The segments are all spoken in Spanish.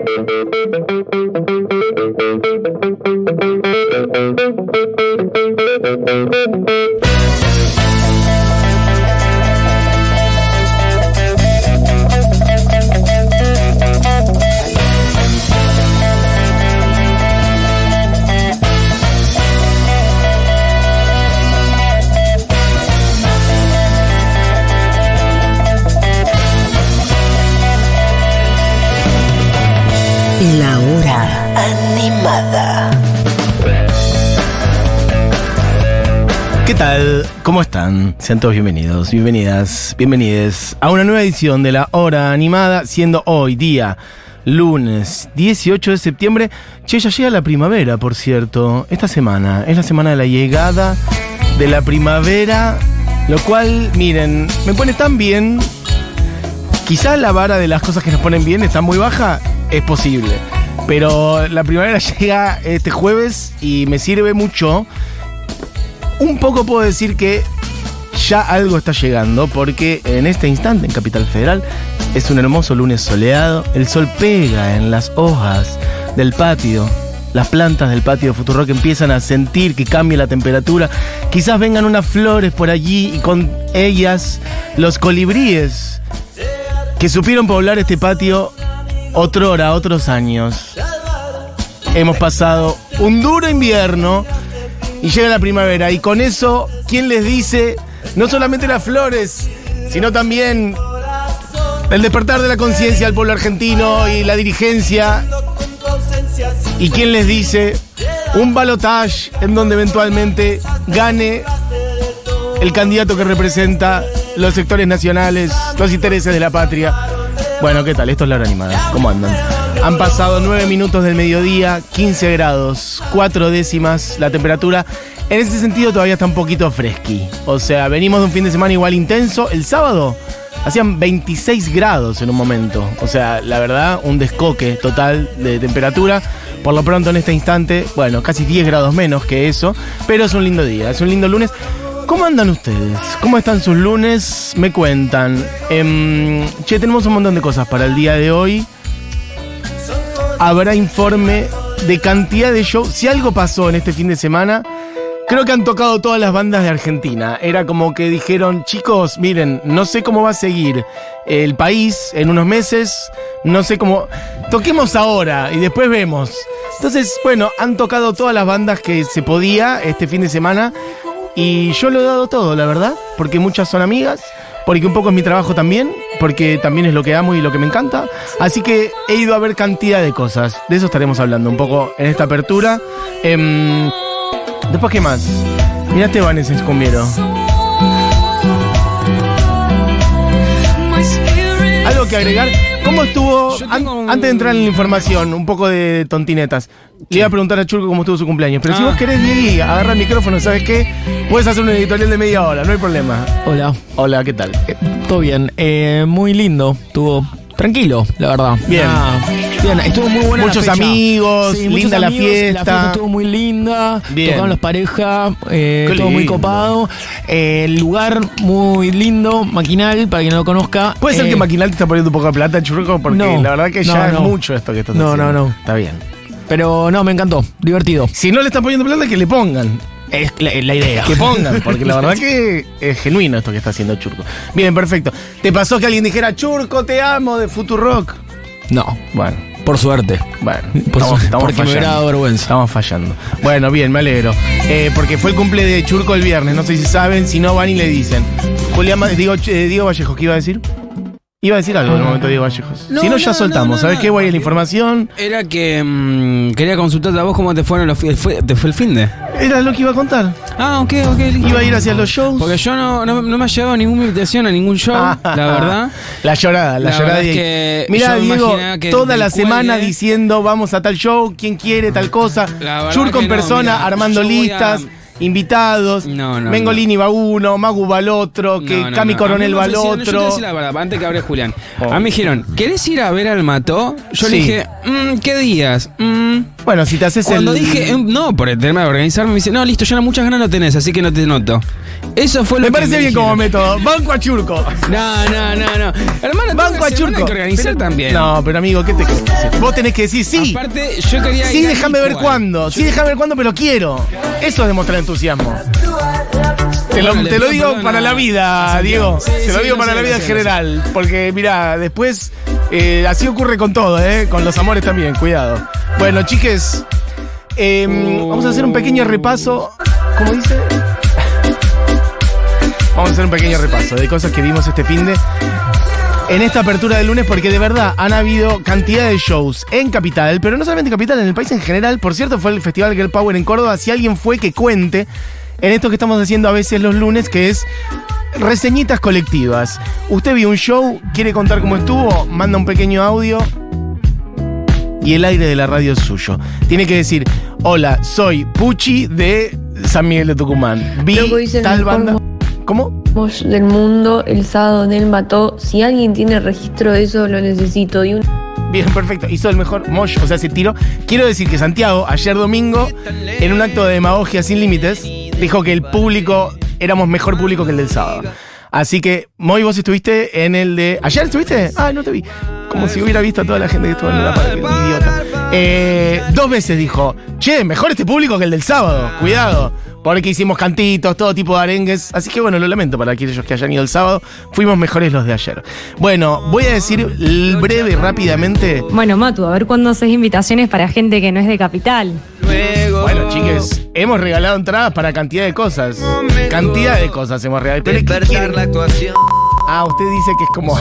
La ¿Qué tal? ¿Cómo están? Sean todos bienvenidos, bienvenidas, bienvenides a una nueva edición de la hora animada, siendo hoy día lunes 18 de septiembre. Che, ya llega la primavera, por cierto. Esta semana es la semana de la llegada de la primavera, lo cual, miren, me pone tan bien. Quizás la vara de las cosas que nos ponen bien está muy baja, es posible. Pero la primavera llega este jueves y me sirve mucho un poco puedo decir que ya algo está llegando porque en este instante en Capital Federal es un hermoso lunes soleado, el sol pega en las hojas del patio. Las plantas del patio de Futurock empiezan a sentir que cambia la temperatura. Quizás vengan unas flores por allí y con ellas los colibríes que supieron poblar este patio otrora, otros años. Hemos pasado un duro invierno y llega la primavera. Y con eso, ¿quién les dice no solamente las flores, sino también el despertar de la conciencia del pueblo argentino y la dirigencia? ¿Y quién les dice un balotage en donde eventualmente gane el candidato que representa los sectores nacionales, los intereses de la patria? Bueno, ¿qué tal? Esto es la hora animada. ¿Cómo andan? Han pasado 9 minutos del mediodía, 15 grados, 4 décimas la temperatura. En ese sentido todavía está un poquito fresqui. O sea, venimos de un fin de semana igual intenso. El sábado hacían 26 grados en un momento. O sea, la verdad, un descoque total de temperatura. Por lo pronto en este instante, bueno, casi 10 grados menos que eso. Pero es un lindo día, es un lindo lunes. ¿Cómo andan ustedes? ¿Cómo están sus lunes? Me cuentan. Em, che, tenemos un montón de cosas para el día de hoy. Habrá informe de cantidad de shows. Si algo pasó en este fin de semana, creo que han tocado todas las bandas de Argentina. Era como que dijeron, chicos, miren, no sé cómo va a seguir el país en unos meses. No sé cómo... Toquemos ahora y después vemos. Entonces, bueno, han tocado todas las bandas que se podía este fin de semana. Y yo lo he dado todo, la verdad, porque muchas son amigas, porque un poco es mi trabajo también, porque también es lo que amo y lo que me encanta. Así que he ido a ver cantidad de cosas. De eso estaremos hablando un poco en esta apertura. Em, Después, ¿qué más? Mirá este Vanessa Escombiero. Que agregar? ¿Cómo estuvo, an- antes de entrar en la información, un poco de tontinetas? Le iba a preguntar a Churco cómo estuvo su cumpleaños, pero si Ah. vos querés, Diego, agarra el micrófono, ¿sabes qué? Puedes hacer un editorial de media hora, no hay problema. Hola, Hola, ¿qué tal? Eh, todo bien. Eh, muy lindo, estuvo tranquilo, la verdad. Bien. Ah, estuvo muy buena Muchos la fecha. amigos, muchos linda la amigos, fiesta. La fiesta estuvo muy linda, Bien. tocaron las parejas, eh, todo muy copado. Eh, el lugar muy lindo, maquinal, para quien no lo conozca. ¿Puede ser Eh, que Maquinal te está poniendo un poco de plata, Churco? Porque no, la verdad que no, ya es no. mucho esto que estás No, haciendo. no, no. Está bien. Pero no, me encantó, divertido. Si no le están poniendo plata, que le pongan. Es la, la idea. Que pongan, porque la verdad que es genuino esto que está haciendo Churco. Bien, perfecto. ¿Te pasó que alguien dijera, Churco, te amo, de Futurock? No, Bueno, por suerte. bueno. Por su- porque me hubiera dado vergüenza. Estamos fallando. Bueno, bien, me alegro. Eh, porque fue el cumple de Churco el viernes, no sé si saben, si no van y le dicen. Julián, digo, eh, Diego Vallejo, ¿qué iba a decir? Iba a decir algo en el momento Diego Vallejos. No, si no, ya no, soltamos. no, no, ¿Sabes qué? Voy a la información. Era que mm, quería consultarte a vos cómo te fueron los fi- fue, te fue el fin de. Era lo que iba a contar. Ah, ok, ok. listo. Iba a ir hacia los shows. Porque yo no, no, no me ha llegado ninguna invitación a ningún show, la verdad. La llorada, la, La llorada. es de- que Mira, Diego, que toda la semana diciendo vamos a tal show, quién quiere tal cosa. Que no, persona, armando a- listas, invitados. No, no, Mengolini va uno, Magu va al otro, que Cami. Coronel me va al Yo te otro. decir la verdad, antes que hable Julián. Oh. A mí me dijeron, ¿querés ir a ver al Mató? Yo Sí. le dije, "Mm, ¿qué días? Mm, Bueno, si te haces Cuando el. dije, em, no, por el tema de organizarme, me dice, no, listo, ya no, muchas ganas no tenés, así que no te noto. Eso fue lo Me que parece bien como método. Banco a Churco. No, no, no, no. Hermano, Banco a Churco. que organizar Pero- también. No, pero amigo, ¿qué te crees? Vos tenés que decir sí. Aparte, yo quería Sí, déjame ver cuándo. Sí, déjame ver cuándo, pero quiero. Eso es demostrar entusiasmo. Te lo, te digo para la vida. Diego. Te lo digo para la vida en general. Porque, mira, después. eh, así ocurre con todo, ¿eh? Con los amores también, cuidado. Bueno, chiques. eh, vamos a hacer un pequeño repaso. ¿Cómo dice? Vamos a hacer un pequeño repaso de cosas que vimos este fin de en esta apertura del lunes porque de verdad han habido cantidad de shows en Capital, pero no solamente en Capital, en el país en general. Por cierto, fue el Festival Girl Power en Córdoba. Si alguien fue, que cuente en esto que estamos haciendo a veces los lunes, que es reseñitas colectivas. Usted vio un show, quiere contar cómo estuvo, manda un pequeño audio y el aire de la radio es suyo. Tiene que decir, hola, soy Pucci de San Miguel de Tucumán. Vi tal banda. ¿Cómo? Voz del mundo, el sábado él mató. Si alguien tiene registro de eso, lo necesito. Y un Bien, perfecto. Hizo el mejor mosh, o sea, se tiró. Quiero decir que Santiago, ayer domingo, en un acto de demagogia sin límites, dijo que el público, éramos mejor público que el del sábado. Así que, Moy, vos estuviste en el de. ¿Ayer estuviste? Ah, no te vi. Como si hubiera visto a toda la gente que estuvo en la parque. Idiota. Eh, dos veces dijo, che, mejor este público que el del sábado. Cuidado. Porque hicimos cantitos, todo tipo de arengues. Así que bueno, lo lamento para aquellos que hayan ido el sábado. Fuimos mejores los de ayer. Bueno, voy a decir breve y rápidamente. Bueno, Matu, a ver cuándo haces invitaciones para gente que no es de capital. Bueno, chiques, hemos regalado entradas para cantidad de cosas. Cantidad de cosas hemos regalado. Pero ¿qué quieren? Ah, usted dice que es como.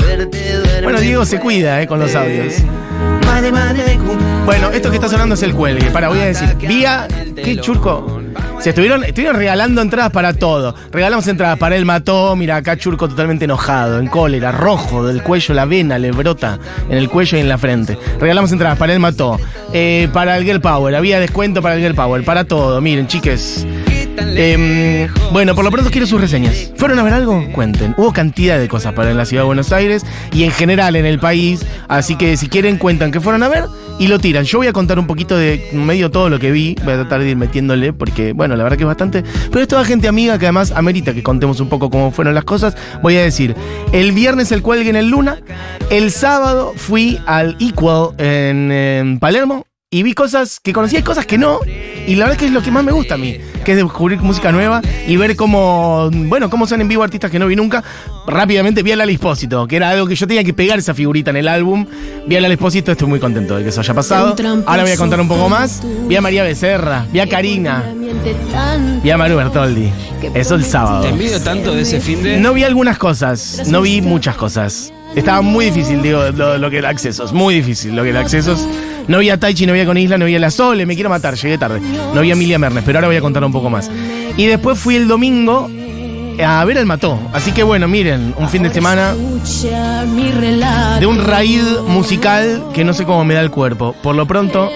Bueno, Diego se cuida, eh, con los audios. Bueno, esto que está sonando es el cuelgue. Para, voy a decir. Vía. ¿Qué churco? Se estuvieron, estuvieron regalando entradas para todo. Regalamos entradas para el mató. Mira, acá Churco totalmente enojado, en cólera, rojo del cuello, la vena le brota en el cuello y en la frente. Regalamos entradas para el mató. eh, para el Girl Power. Había descuento para el Girl Power. Para todo. Miren, chiques. Em, bueno, por lo pronto quiero sus reseñas. ¿Fueron a ver algo? Cuenten. Hubo cantidad de cosas para en la ciudad de Buenos Aires y en general en el país. Así que si quieren, cuentan que fueron a ver y lo tiran. Yo voy a contar un poquito de medio todo lo que vi. Voy a tratar de ir metiéndole porque, bueno, la verdad que es bastante. Pero es toda gente amiga que además amerita que contemos un poco cómo fueron las cosas. Voy a decir: el viernes el cuelgue en el Luna. El sábado fui al Equal en, Palermo. Y vi cosas que conocía y cosas que no. Y la verdad que es lo que más me gusta a mí, que es descubrir música nueva y ver cómo, bueno, cómo son en vivo artistas que no vi nunca. Rápidamente vi a Lali Espósito, que era algo que yo tenía que pegar esa figurita en el álbum. Vi a Lali Espósito, estoy muy contento de que eso haya pasado. Ahora voy a contar un poco más. Vi a María Becerra, vi a Karina, vi a Maru Bertoldi. Eso el sábado. Te envidio tanto de ese fin de. No vi algunas cosas, no vi muchas cosas. Estaba muy difícil, digo, lo, lo que era accesos, muy difícil lo que era accesos. No vi a Taichi, no vi a Con Isla, no vi a La Sole, me quiero matar, llegué tarde. No vi a Emilia Mernes, pero ahora voy a contar un poco más. Y después fui el domingo a ver al Mató. Así que bueno, miren, un fin de semana de un raíz musical que no sé cómo me da el cuerpo. Por lo pronto,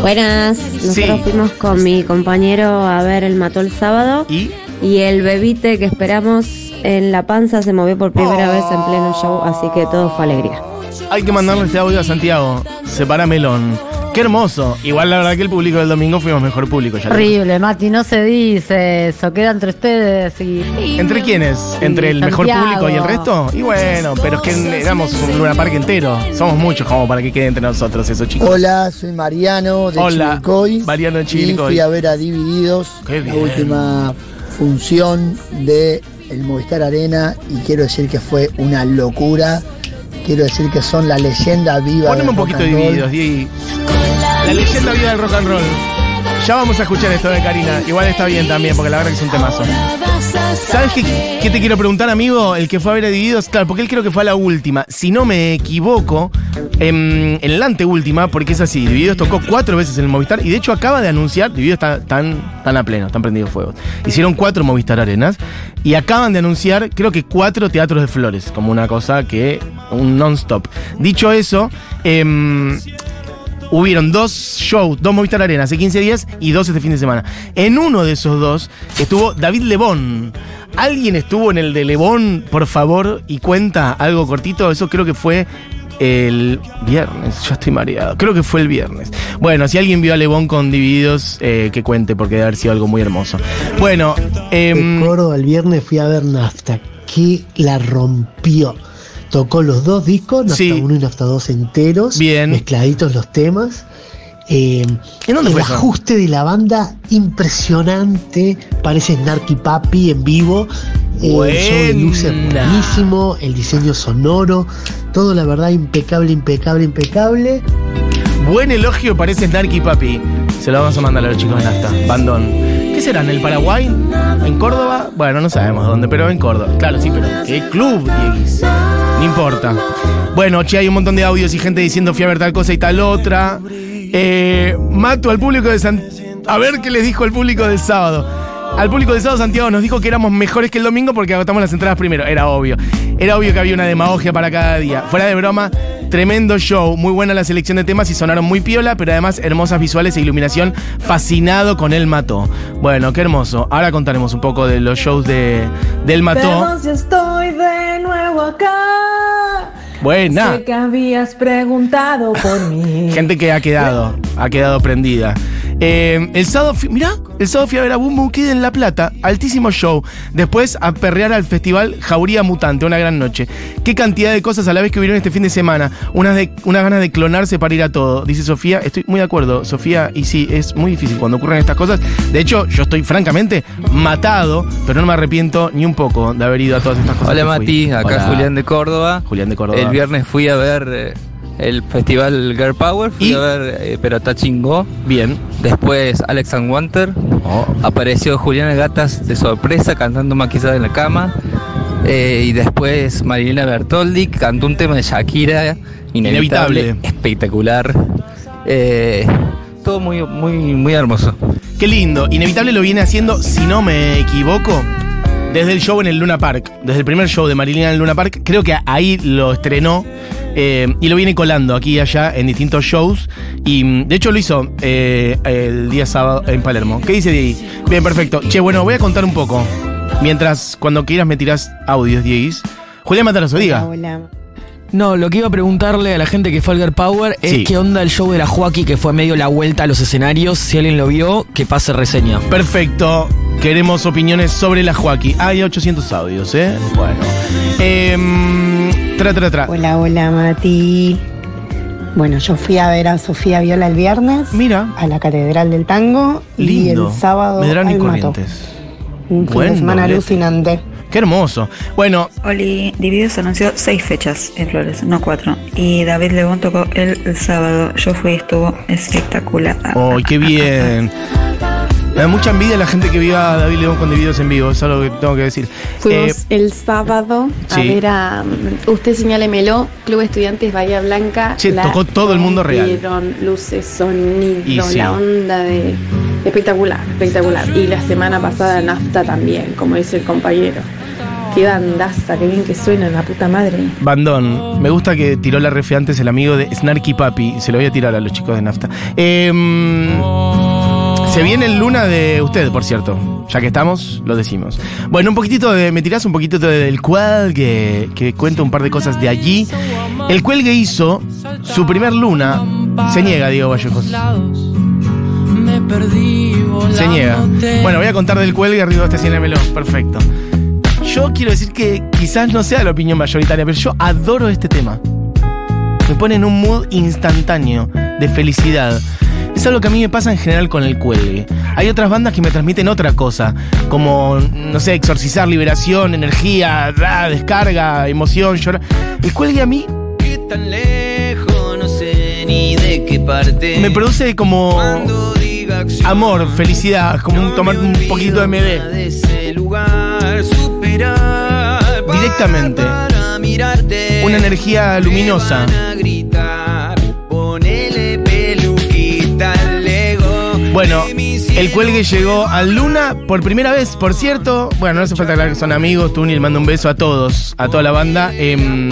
Buenas, nosotros Sí. fuimos con mi compañero a ver el mató el sábado y y el bebite que esperamos en la panza se movió por primera Oh. vez en pleno show, así que todo fue alegría. Hay que mandarle este audio a Santiago. Separa Melón. Qué hermoso. Igual la verdad que el público del domingo fuimos mejor público. Ya Horrible, Mati, no se dice eso, queda entre ustedes y... ¿Entre quiénes? ¿Entre el mejor público y el resto? Y bueno, pero es que éramos un Luna Park entero. Somos muchos como para que quede entre nosotros eso, chicos. Hola, soy Mariano de Hola, Chivilcoy. Mariano de Y Chivilcoy. fui a ver a Divididos, Qué la bien. última función de el Movistar Arena y quiero decir que fue una locura. Quiero decir que son la leyenda viva Poneme del un rock poquito roll. divididos, Diego. La leyenda viva del rock and roll. Ya vamos a escuchar esto de Karina. Igual está bien también, porque la verdad que es un temazo. ¿Sabes qué, qué te quiero preguntar, amigo? El que fue a ver a Divididos, claro, porque él creo que fue a la última. Si no me equivoco, em, en la anteúltima, porque es así, Divididos tocó cuatro veces en el Movistar y de hecho acaba de anunciar, Divididos está tan, tan a pleno, están prendidos fuegos. Hicieron cuatro Movistar Arenas y acaban de anunciar, creo que cuatro teatros de flores, como una cosa que, un non-stop. Dicho eso, em, hubieron dos shows, dos Movistar Arena hace 15 días y dos este fin de semana. En uno de esos dos estuvo David Lebón. ¿Alguien estuvo en el de Lebón, por favor, y cuenta algo cortito? Eso creo que fue el viernes. Ya estoy mareado. Creo que fue el viernes. Bueno, si alguien vio a Lebón con Divididos, eh, que cuente, porque debe haber sido algo muy hermoso. Bueno, em, Córdoba el viernes fui a ver Nafta, que la rompió. Tocó los dos discos, Nafta Sí. 1 y Nafta 2 enteros, Bien. mezcladitos los temas. Eh, ¿En dónde el fue eso? ajuste de la banda impresionante, parece Snarky Papi en vivo. Eh, el show de luces buenísimo, el diseño sonoro, todo la verdad impecable, impecable, impecable. buen elogio parece Snarky Papi. Se lo vamos a mandar a los chicos de Nafta. Bandón. ¿Qué será? ¿En el Paraguay? ¿En Córdoba? Bueno, no sabemos dónde, pero en Córdoba. Claro, sí, pero ¿qué club, Dieguis? No importa. Bueno, che, hay un montón de audios y gente diciendo fui a ver tal cosa y tal otra. Eh, mato al público de San... A ver qué les dijo el público del sábado. Al público del sábado Santiago nos dijo que éramos mejores que el domingo porque agotamos las entradas primero. Era obvio. Era obvio que había una demagogia para cada día. Fuera de broma, tremendo show. Muy buena la selección de temas y sonaron muy piola, pero además hermosas visuales e iluminación. Fascinado con El Mató. Bueno, qué hermoso. Ahora contaremos un poco de los shows de, del Mató. yo estoy de nuevo acá. Buena. Sé que habías preguntado por mí. Gente que ha quedado, ha quedado prendida. Eh, el sábado, fui- mirá, el sábado fui a ver a Boom Boom Kid en La Plata, altísimo show. Después a perrear al festival Jauría Mutante, una gran noche. Qué cantidad de cosas a la vez que hubieron este fin de semana. Unas, de, unas ganas de clonarse para ir a todo. Dice Sofía, estoy muy de acuerdo, Sofía, y sí, es muy difícil cuando ocurren estas cosas. De hecho, yo estoy francamente matado, pero no me arrepiento ni un poco de haber ido a todas estas cosas. Hola. Mati, acá Hola. Julián de Córdoba. Julián de Córdoba. El viernes fui a ver eh, el festival Girl Power, fui ¿Y? a ver eh, Perota Chingó. Bien. Después Alex and Wanter. Oh. Apareció Juliana Gatas de sorpresa cantando maquillada en la cama. Eh, y después Marilena Bertoldi cantó un tema de Shakira, inevitable, Inevitable. espectacular. Eh, todo muy, muy, muy hermoso. Qué lindo. Inevitable lo viene haciendo, si no me equivoco, desde el show en el Luna Park. Desde el primer show de Marilina en el Luna Park. Creo que ahí lo estrenó. eh, y lo viene colando aquí y allá en distintos shows. Y mm, de hecho lo hizo eh, el día sábado en Palermo. ¿Qué dice Diego? Bien, perfecto. Che, bueno, voy a contar un poco. Mientras, cuando quieras, me tirás audios, Dieguis. Julián Mataroso, diga. Hola. No, lo que iba a preguntarle a la gente que fue al Girl Power es Sí. qué onda el show de la Joaquí que fue medio la vuelta a los escenarios. Si alguien lo vio, que pase reseña. Perfecto. Queremos opiniones sobre la Joaquín. Hay 800 audios, ¿eh? Bueno. Em, tra, tra, tra. Hola, hola, Mati. Bueno, yo fui a ver a Sofía Viola el viernes Mira. a la Catedral del Tango Lindo. y el sábado Medrano y. Corrientes. Un fin Buen de semana doblete. alucinante. Qué hermoso. Bueno, Oli, Divididos anunció seis fechas en Flores, no cuatro. Y David Lebón tocó el, el sábado. Yo fui y estuvo espectacular. ¡ay, qué bien! Me da mucha envidia la gente que viva a David León con videos en vivo, es algo que tengo que decir. Fuimos Eh, el sábado a sí. ver a mm, Usted Señálemelo, Club Estudiantes Bahía Blanca. La tocó todo el mundo real. rompieron, luces, sonido, Y sí. la onda de. Espectacular, espectacular. Y la semana pasada Nafta también, como dice el compañero. Qué bandaza, qué bien que suena, la puta madre. Bandón, me gusta que tiró la refe antes el amigo de Snarky Papi. Se lo voy a tirar a los chicos de Nafta. Em, se viene el luna de usted, por cierto. Ya que estamos, lo decimos. Bueno, un poquitito de. Me tirás un poquitito del cuelgue, que cuenta un par de cosas de allí. El cuelgue hizo su primer luna. Se niega, Diego Vallejos. Se niega. Bueno, voy a contar del cuelgue arriba de este melón. Perfecto. Yo quiero decir que quizás no sea la opinión mayoritaria, pero yo adoro este tema. Me pone en un mood instantáneo de felicidad. Es algo que a mí me pasa en general con el cuelgue. Hay otras bandas que me transmiten otra cosa, como, no sé, exorcizar, liberación, energía, descarga, emoción, llorar. El cuelgue a mí tan lejos, no sé ni de qué parte. me produce como amor, felicidad, como tomar un poquito de MD. de ese lugar, superar Directamente. para mirarte. Una energía luminosa. Bueno, el cuelgue llegó al Luna por primera vez, por cierto. Bueno, no hace falta aclarar que son amigos. Tuni le mando un beso a todos, a toda la banda. Em,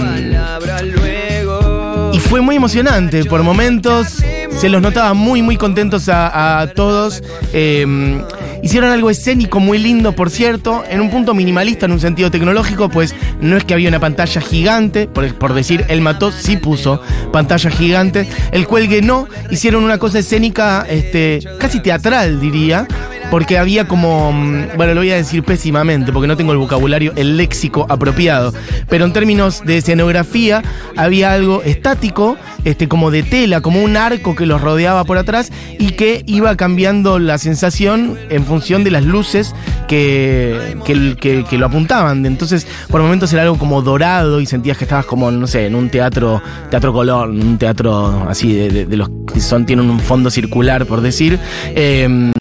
y fue muy emocionante por momentos. Se los notaba muy, muy contentos a, a todos. Em, Hicieron algo escénico muy lindo, por cierto, en un punto minimalista en un sentido tecnológico, pues no es que había una pantalla gigante, por, por decir, él mató, sí puso pantalla gigante, el cuelgue no, hicieron una cosa escénica este, casi teatral, diría, porque había como, mm, bueno, lo voy a decir pésimamente, porque no tengo el vocabulario, el léxico apropiado, pero en términos de escenografía había algo estático, este, como de tela, como un arco que los rodeaba por atrás y que iba cambiando la sensación en función de las luces que, que, lo apuntaban. Entonces, por momentos era algo como dorado y sentías que estabas como, no sé, en un teatro, teatro color, un teatro así de los que son, tienen un fondo circular, por decir. Eh,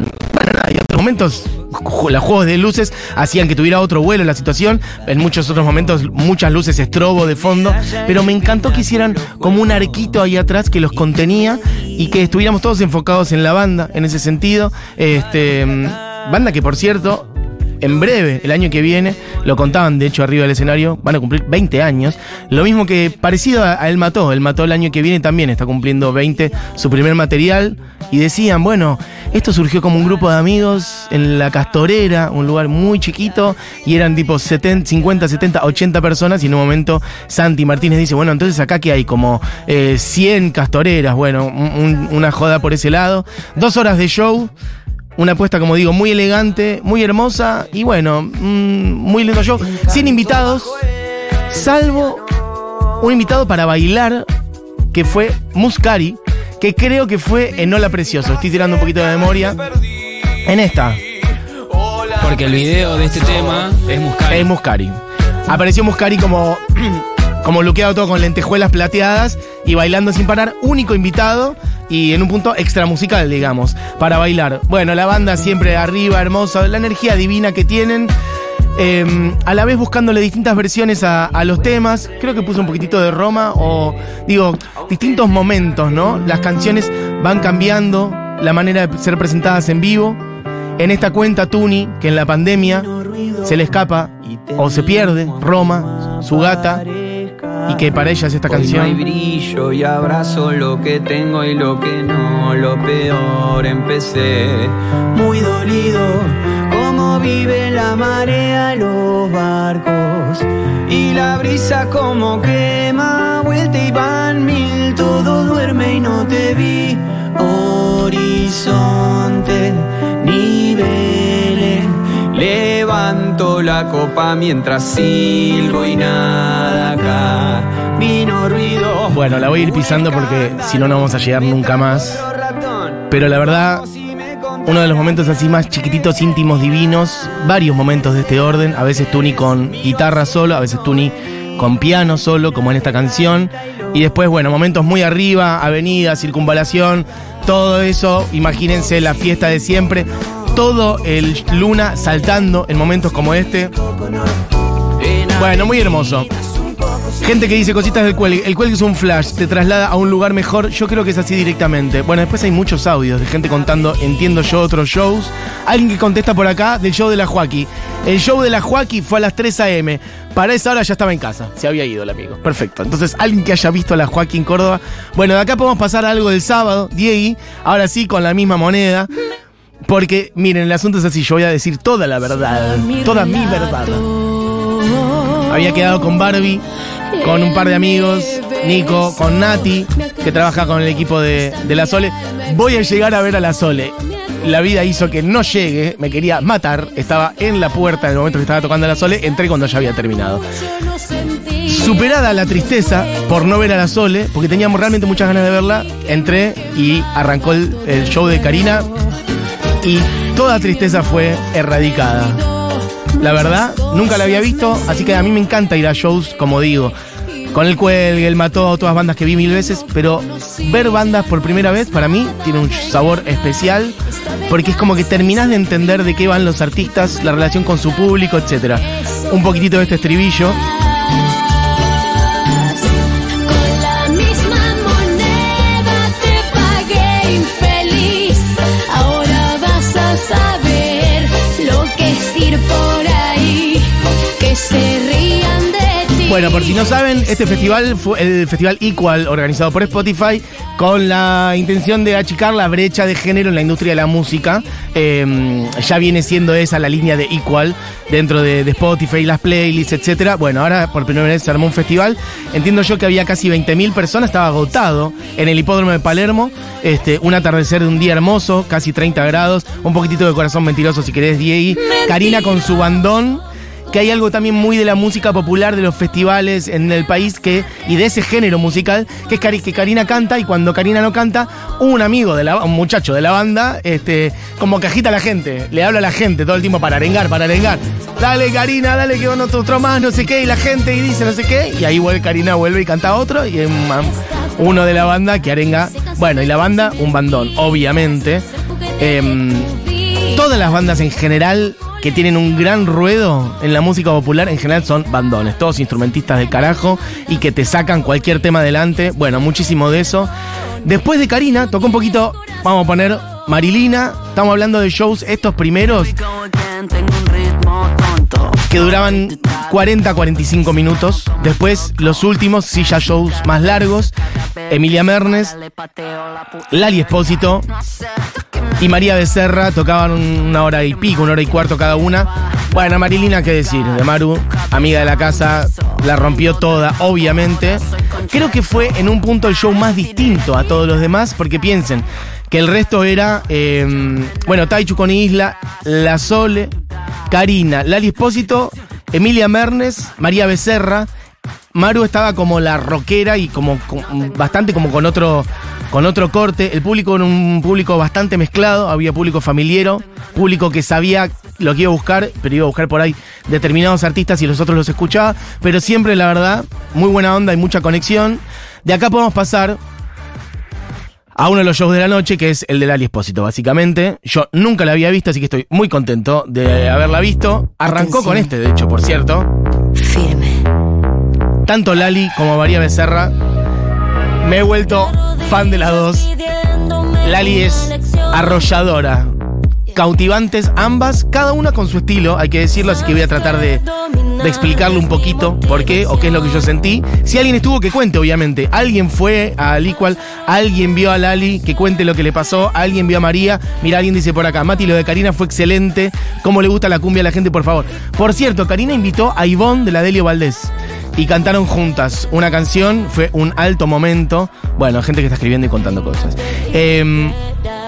los juegos de luces hacían que tuviera otro vuelo la situación. En muchos otros momentos, muchas luces estrobo de fondo. Pero me encantó que hicieran como un arquito ahí atrás que los contenía y que estuviéramos todos enfocados en la banda en ese sentido. Este, mm, banda que, por cierto, en breve, el año que viene, lo contaban de hecho arriba del escenario, van a cumplir 20 años. Lo mismo que parecido a, El Mató, El Mató el año que viene también está cumpliendo 20, su primer material. Y decían, bueno, esto surgió como un grupo de amigos en la Castorera, un lugar muy chiquito, y eran tipo 70, 50, 70, 80 personas. Y en un momento Santi Martínez dice, bueno, entonces acá que hay como eh, 100 Castoreras, bueno, un- un- una joda por ese lado. Dos horas de show. Una apuesta, como digo, muy elegante, muy hermosa y bueno, mm, muy lindo show. Sin invitados, salvo un invitado para bailar, que fue Muscari, que creo que fue en Hola Precioso. Estoy tirando un poquito de memoria. En esta. Porque el video de este tema es Muscari. Es Muscari. Apareció Muscari como, como luqueado todo con lentejuelas plateadas y bailando sin parar. Único invitado y en un punto extra musical, digamos, para bailar. Bueno, la banda siempre arriba, hermosa, la energía divina que tienen. eh, a la vez buscándole distintas versiones a, a los temas. Creo que puso un poquitito de Roma o, digo, distintos momentos, ¿no? Las canciones van cambiando, la manera de ser presentadas en vivo. En esta cuenta Tuni, que en la pandemia se le escapa o se pierde Roma, su gata, y que para ella es esta Hoy no hay canción. brillo y abrazo lo que tengo y lo que no, lo peor empecé. Muy dolido, como vive la marea, los barcos. Y la brisa como quema, vuelta y van mil, todo duerme y no te vi. Horizonte, niveles, levanto la copa mientras silbo y nada. Vino ruido. Bueno, la voy a ir pisando porque si no, no vamos a llegar nunca más. Pero la verdad, uno de los momentos así más chiquititos, íntimos, divinos, varios momentos de este orden, a veces Tuni con guitarra solo, a veces Tuni con piano solo, como en esta canción, y después, bueno, momentos muy arriba, avenida, circunvalación, todo eso, imagínense la fiesta de siempre, todo el Luna saltando en momentos como este. Bueno, muy hermoso. Gente que dice cositas del cuelgue. El cuelgue es un flash, te traslada a un lugar mejor. Yo creo que es así directamente. Bueno, después hay muchos audios de gente contando, entiendo yo, otros shows. Alguien que contesta por acá del show de la Joaquí. El show de la Joaquí fue a las 3 a.m. Para esa hora ya estaba en casa. Se había ido el amigo. Perfecto. Entonces, alguien que haya visto a la Joaquín Córdoba. Bueno, de acá podemos pasar a algo del sábado, Diegui. Ahora sí, con la misma moneda. Porque, miren, el asunto es así. Yo voy a decir toda la verdad. Toda mi verdad. Había quedado con Barbie, con un par de amigos, Nico, con Nati, que trabaja con el equipo de, de La Sole. Voy a llegar a ver a La Sole. La vida hizo que no llegue, me quería matar. Estaba en la puerta en el momento que estaba tocando La Sole, entré cuando ya había terminado. Superada la tristeza por no ver a La Sole, porque teníamos realmente muchas ganas de verla, entré y arrancó el, el show de Karina y toda tristeza fue erradicada. La verdad, nunca la había visto, así que a mí me encanta ir a shows, como digo, con el Cuelgue, el Mató, todas bandas que vi mil veces, pero ver bandas por primera vez para mí tiene un sabor especial, porque es como que terminás de entender de qué van los artistas, la relación con su público, etc. Un poquitito de este estribillo. Bueno, por si no saben, este festival fue el festival Equal, organizado por Spotify, con la intención de achicar la brecha de género en la industria de la música. Eh, ya viene siendo esa la línea de Equal dentro de, de Spotify, las playlists, etcétera. Bueno, ahora por primera vez se armó un festival. Entiendo yo que había casi 20.000 personas, estaba agotado en el hipódromo de Palermo. Este, un atardecer de un día hermoso, casi 30 grados, un poquitito de corazón mentiroso si querés, Diego. Karina con su bandón que hay algo también muy de la música popular de los festivales en el país que y de ese género musical que es que Karina canta y cuando Karina no canta un amigo de la un muchacho de la banda este como que agita a la gente le habla a la gente todo el tiempo para arengar para arengar. Dale Karina dale que otro, otro más no sé qué y la gente y dice no sé qué y ahí vuelve Karina vuelve y canta otro y uno de la banda que arenga. Bueno y la banda un bandón obviamente. Em, todas las bandas en general que tienen un gran ruedo en la música popular, en general son bandones, todos instrumentistas del carajo y que te sacan cualquier tema adelante. Bueno, muchísimo de eso. Después de Karina, tocó un poquito, vamos a poner Marilina. Estamos hablando de shows, estos primeros que duraban 40-45 minutos. Después, los últimos, sí, ya shows más largos. Emilia Mernes, Lali Espósito y María Becerra tocaban una hora y pico, una hora y cuarto cada una. Bueno, Marilina, qué decir, de Maru, amiga de la casa, la rompió toda, obviamente. Creo que fue en un punto el show más distinto a todos los demás, porque piensen que el resto era, eh, bueno, Taichu con Isla, La Sole, Karina, Lali Espósito, Emilia Mernes, María Becerra. Maru estaba como la rockera y como, con- bastante como con otro con otro corte. El público era un público bastante mezclado, había público familiero, público que sabía lo que iba a buscar, pero iba a buscar por ahí determinados artistas y los otros los escuchaba, pero siempre la verdad, muy buena onda y mucha conexión. De acá podemos pasar a uno de los shows de la noche, que es el de Lali Espósito, básicamente. Yo nunca la había visto, así que estoy muy contento de haberla visto. Arrancó con este, de hecho, por cierto. Firme. Tanto Lali como María Becerra. Me he vuelto fan de las dos. Lali es arrolladora. Cautivantes ambas, cada una con su estilo, hay que decirlo, así que voy a tratar de, de explicarle un poquito por qué o qué es lo que yo sentí. Si alguien estuvo, que cuente, obviamente. Alguien fue al Equal, alguien vio a Lali, que cuente lo que le pasó, alguien vio a María. Mira, alguien dice por acá, Mati, lo de Karina fue excelente. ¿Cómo le gusta la cumbia a la gente, por favor? Por cierto, Karina invitó a Ivonne de la Delio Valdés y cantaron juntas una canción, fue un alto momento. Bueno, gente que está escribiendo y contando cosas. Em,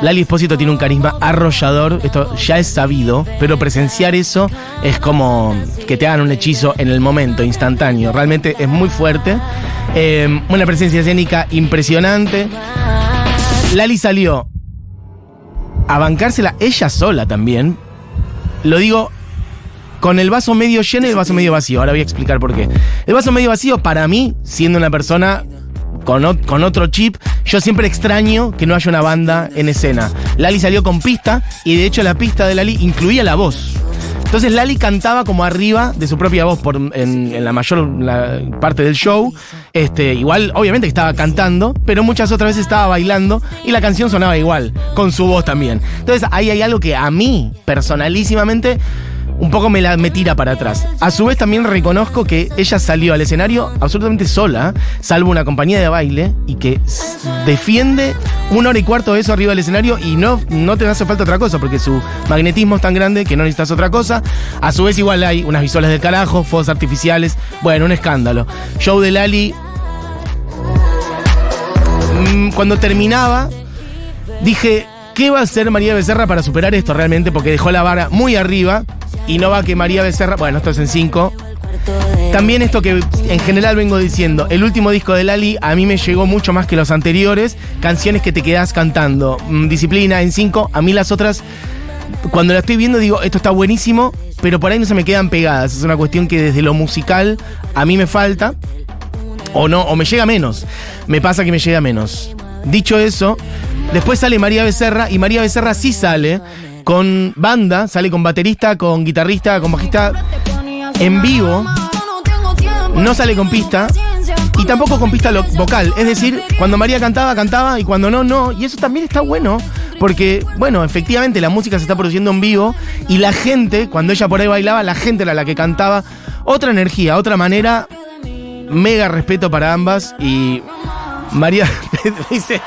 Lali Espósito tiene un carisma arrollador, esto ya es sabido, pero presenciar eso es como que te hagan un hechizo en el momento, instantáneo. Realmente es muy fuerte. Em, una presencia escénica impresionante. Lali salió a bancársela ella sola también. Lo digo con el vaso medio lleno y el vaso medio vacío. Ahora voy a explicar por qué. El vaso medio vacío, para mí, siendo una persona con, otro chip, yo siempre extraño que no haya una banda en escena. Lali salió con pista y de hecho la pista de Lali incluía la voz. Entonces Lali cantaba como arriba de su propia voz por, en, la mayor parte del show. Este, igual, obviamente que estaba cantando, pero muchas otras veces estaba bailando y la canción sonaba igual, con su voz también. Entonces ahí hay algo que a mí, personalísimamente, un poco me, la, me tira para atrás. A su vez también reconozco que ella salió al escenario absolutamente sola, salvo una compañía de baile, y que defiende una hora y cuarto de eso arriba del escenario y no, no te hace falta otra cosa, porque su magnetismo es tan grande que no necesitas otra cosa. A su vez igual hay unas visuales del carajo, fuegos artificiales, bueno, un escándalo. Show de Lali... mm, Cuando terminaba, dije, ¿qué va a hacer María Becerra para superar esto realmente? Porque dejó la vara muy arriba y no va que María Becerra, bueno, esto es en 5. También esto que en general vengo diciendo, el último disco de Lali a mí me llegó mucho más que los anteriores, canciones que te quedas cantando. Mm, Disciplina en 5, a mí las otras, cuando la estoy viendo digo, esto está buenísimo, pero por ahí no se me quedan pegadas. Es una cuestión que desde lo musical a mí me falta. O no, o me llega menos. Me pasa que me llega menos. Dicho eso, después sale María Becerra y María Becerra sí sale con banda, sale con baterista, con guitarrista, con bajista en vivo. No sale con pista y tampoco con pista vocal. Es decir, cuando María cantaba, cantaba y cuando no, no. Y eso también está bueno. Porque, bueno, efectivamente la música se está produciendo en vivo y la gente, cuando ella por ahí bailaba, la gente era la que cantaba. Otra energía, otra manera mega respeto para ambas y María dice,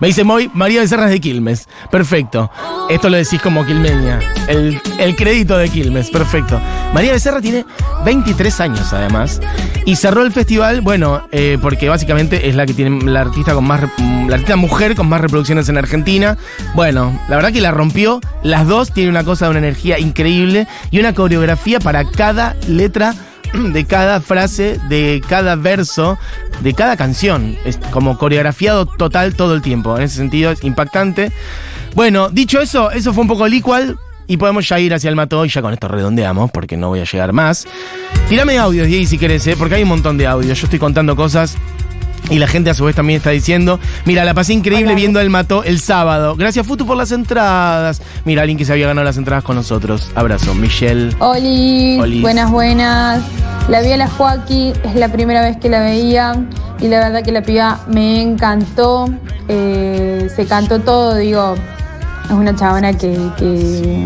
me dice Moy, María Becerra es de Quilmes. Perfecto. Esto lo decís como quilmeña. El, el crédito de Quilmes, perfecto. María Becerra tiene 23 años además. Y cerró el festival, bueno, eh, porque básicamente es la que tiene la artista con más rep- la artista mujer con más reproducciones en Argentina. Bueno, la verdad que la rompió. Las dos tienen una cosa de una energía increíble y una coreografía para cada letra de cada frase, de cada verso, de cada canción. Es como coreografiado total todo el tiempo. En ese sentido es impactante. Bueno, dicho eso, eso fue un poco licual. Y podemos ya ir hacia el mató y ya con esto redondeamos, porque no voy a llegar más. Tirame audios, Diego, si querés, ¿eh? porque hay un montón de audios. Yo estoy contando cosas y la gente a su vez también está diciendo, mira, la pasé increíble viendo el mató el sábado. Gracias, Futu, por las entradas. Mira, alguien que se había ganado las entradas con nosotros. Abrazo, Michelle. Oli, Olis. buenas, buenas. La vi a la Joaquí, es la primera vez que la veía y la verdad que la piba me encantó. Eh, se cantó todo, digo, es una chabona que, que,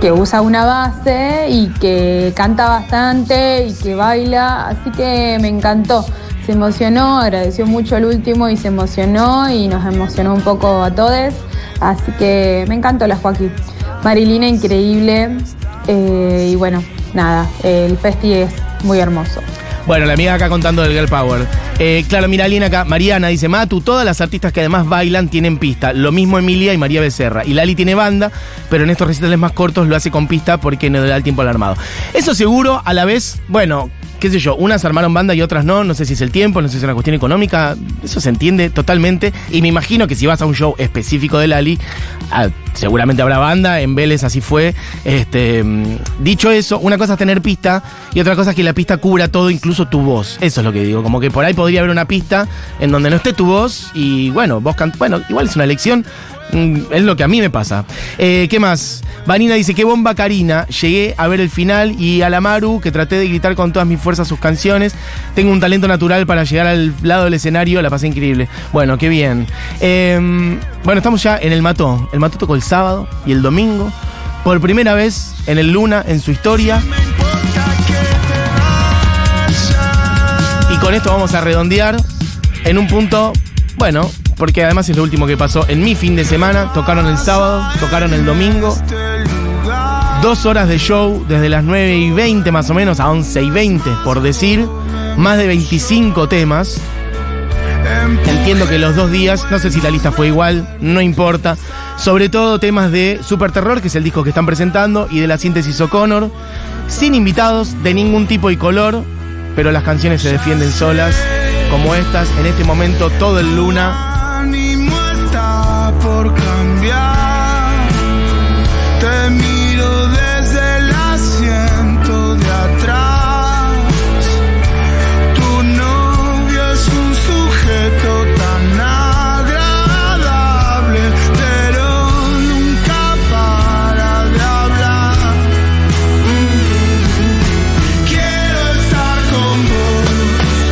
que usa una base y que canta bastante y que baila, así que me encantó. Se emocionó, agradeció mucho el último y se emocionó y nos emocionó un poco a todos. Así que me encantó la Joaquín. Marilina increíble. eh, y bueno, nada, el festi es muy hermoso. Bueno, la amiga acá contando del Girl Power. Eh, claro, mira, alguien acá, Mariana dice, Matu, todas las artistas que además bailan tienen pista. Lo mismo Emilia y María Becerra. Y Lali tiene banda, pero en estos recitales más cortos lo hace con pista porque no le da el tiempo al armado. Eso seguro, a la vez, bueno, qué sé yo, unas armaron banda y otras no, no sé si es el tiempo, no sé si es una cuestión económica, eso se entiende totalmente. Y me imagino que si vas a un show específico de Lali, seguramente habrá banda, en Vélez así fue. Este, mm, dicho eso, una cosa es tener pista y otra cosa es que la pista cubra todo, incluso tu voz. Eso es lo que digo, como que por ahí podría haber una pista en donde no esté tu voz y bueno, vos can- bueno, igual es una elección. Es lo que a mí me pasa. Eh, ¿Qué más? Vanina dice, qué bomba Karina. Llegué a ver el final y a la Maru, que traté de gritar con todas mis fuerzas sus canciones. Tengo un talento natural para llegar al lado del escenario, la pasé increíble. Bueno, qué bien. Eh, bueno, estamos ya en el Mató. El Mató tocó el sábado y el domingo. Por primera vez en el Luna, en su historia. Y con esto vamos a redondear en un punto, bueno, porque además es lo último que pasó en mi fin de semana. Tocaron el sábado, tocaron el domingo. Dos horas de show desde las 9 y 20 más o menos a 11 y 20 por decir. Más de 25 temas. Entiendo que los dos días, no sé si la lista fue igual, no importa. Sobre todo temas de Super Terror, que es el disco que están presentando, y de la síntesis O'Connor. Sin invitados de ningún tipo y color, pero las canciones se defienden solas, como estas. En este momento, todo el Luna. Por cambiar. Te miro desde el asiento de atrás. Tu novio es un sujeto tan agradable, pero nunca para de hablar. Quiero estar con vos,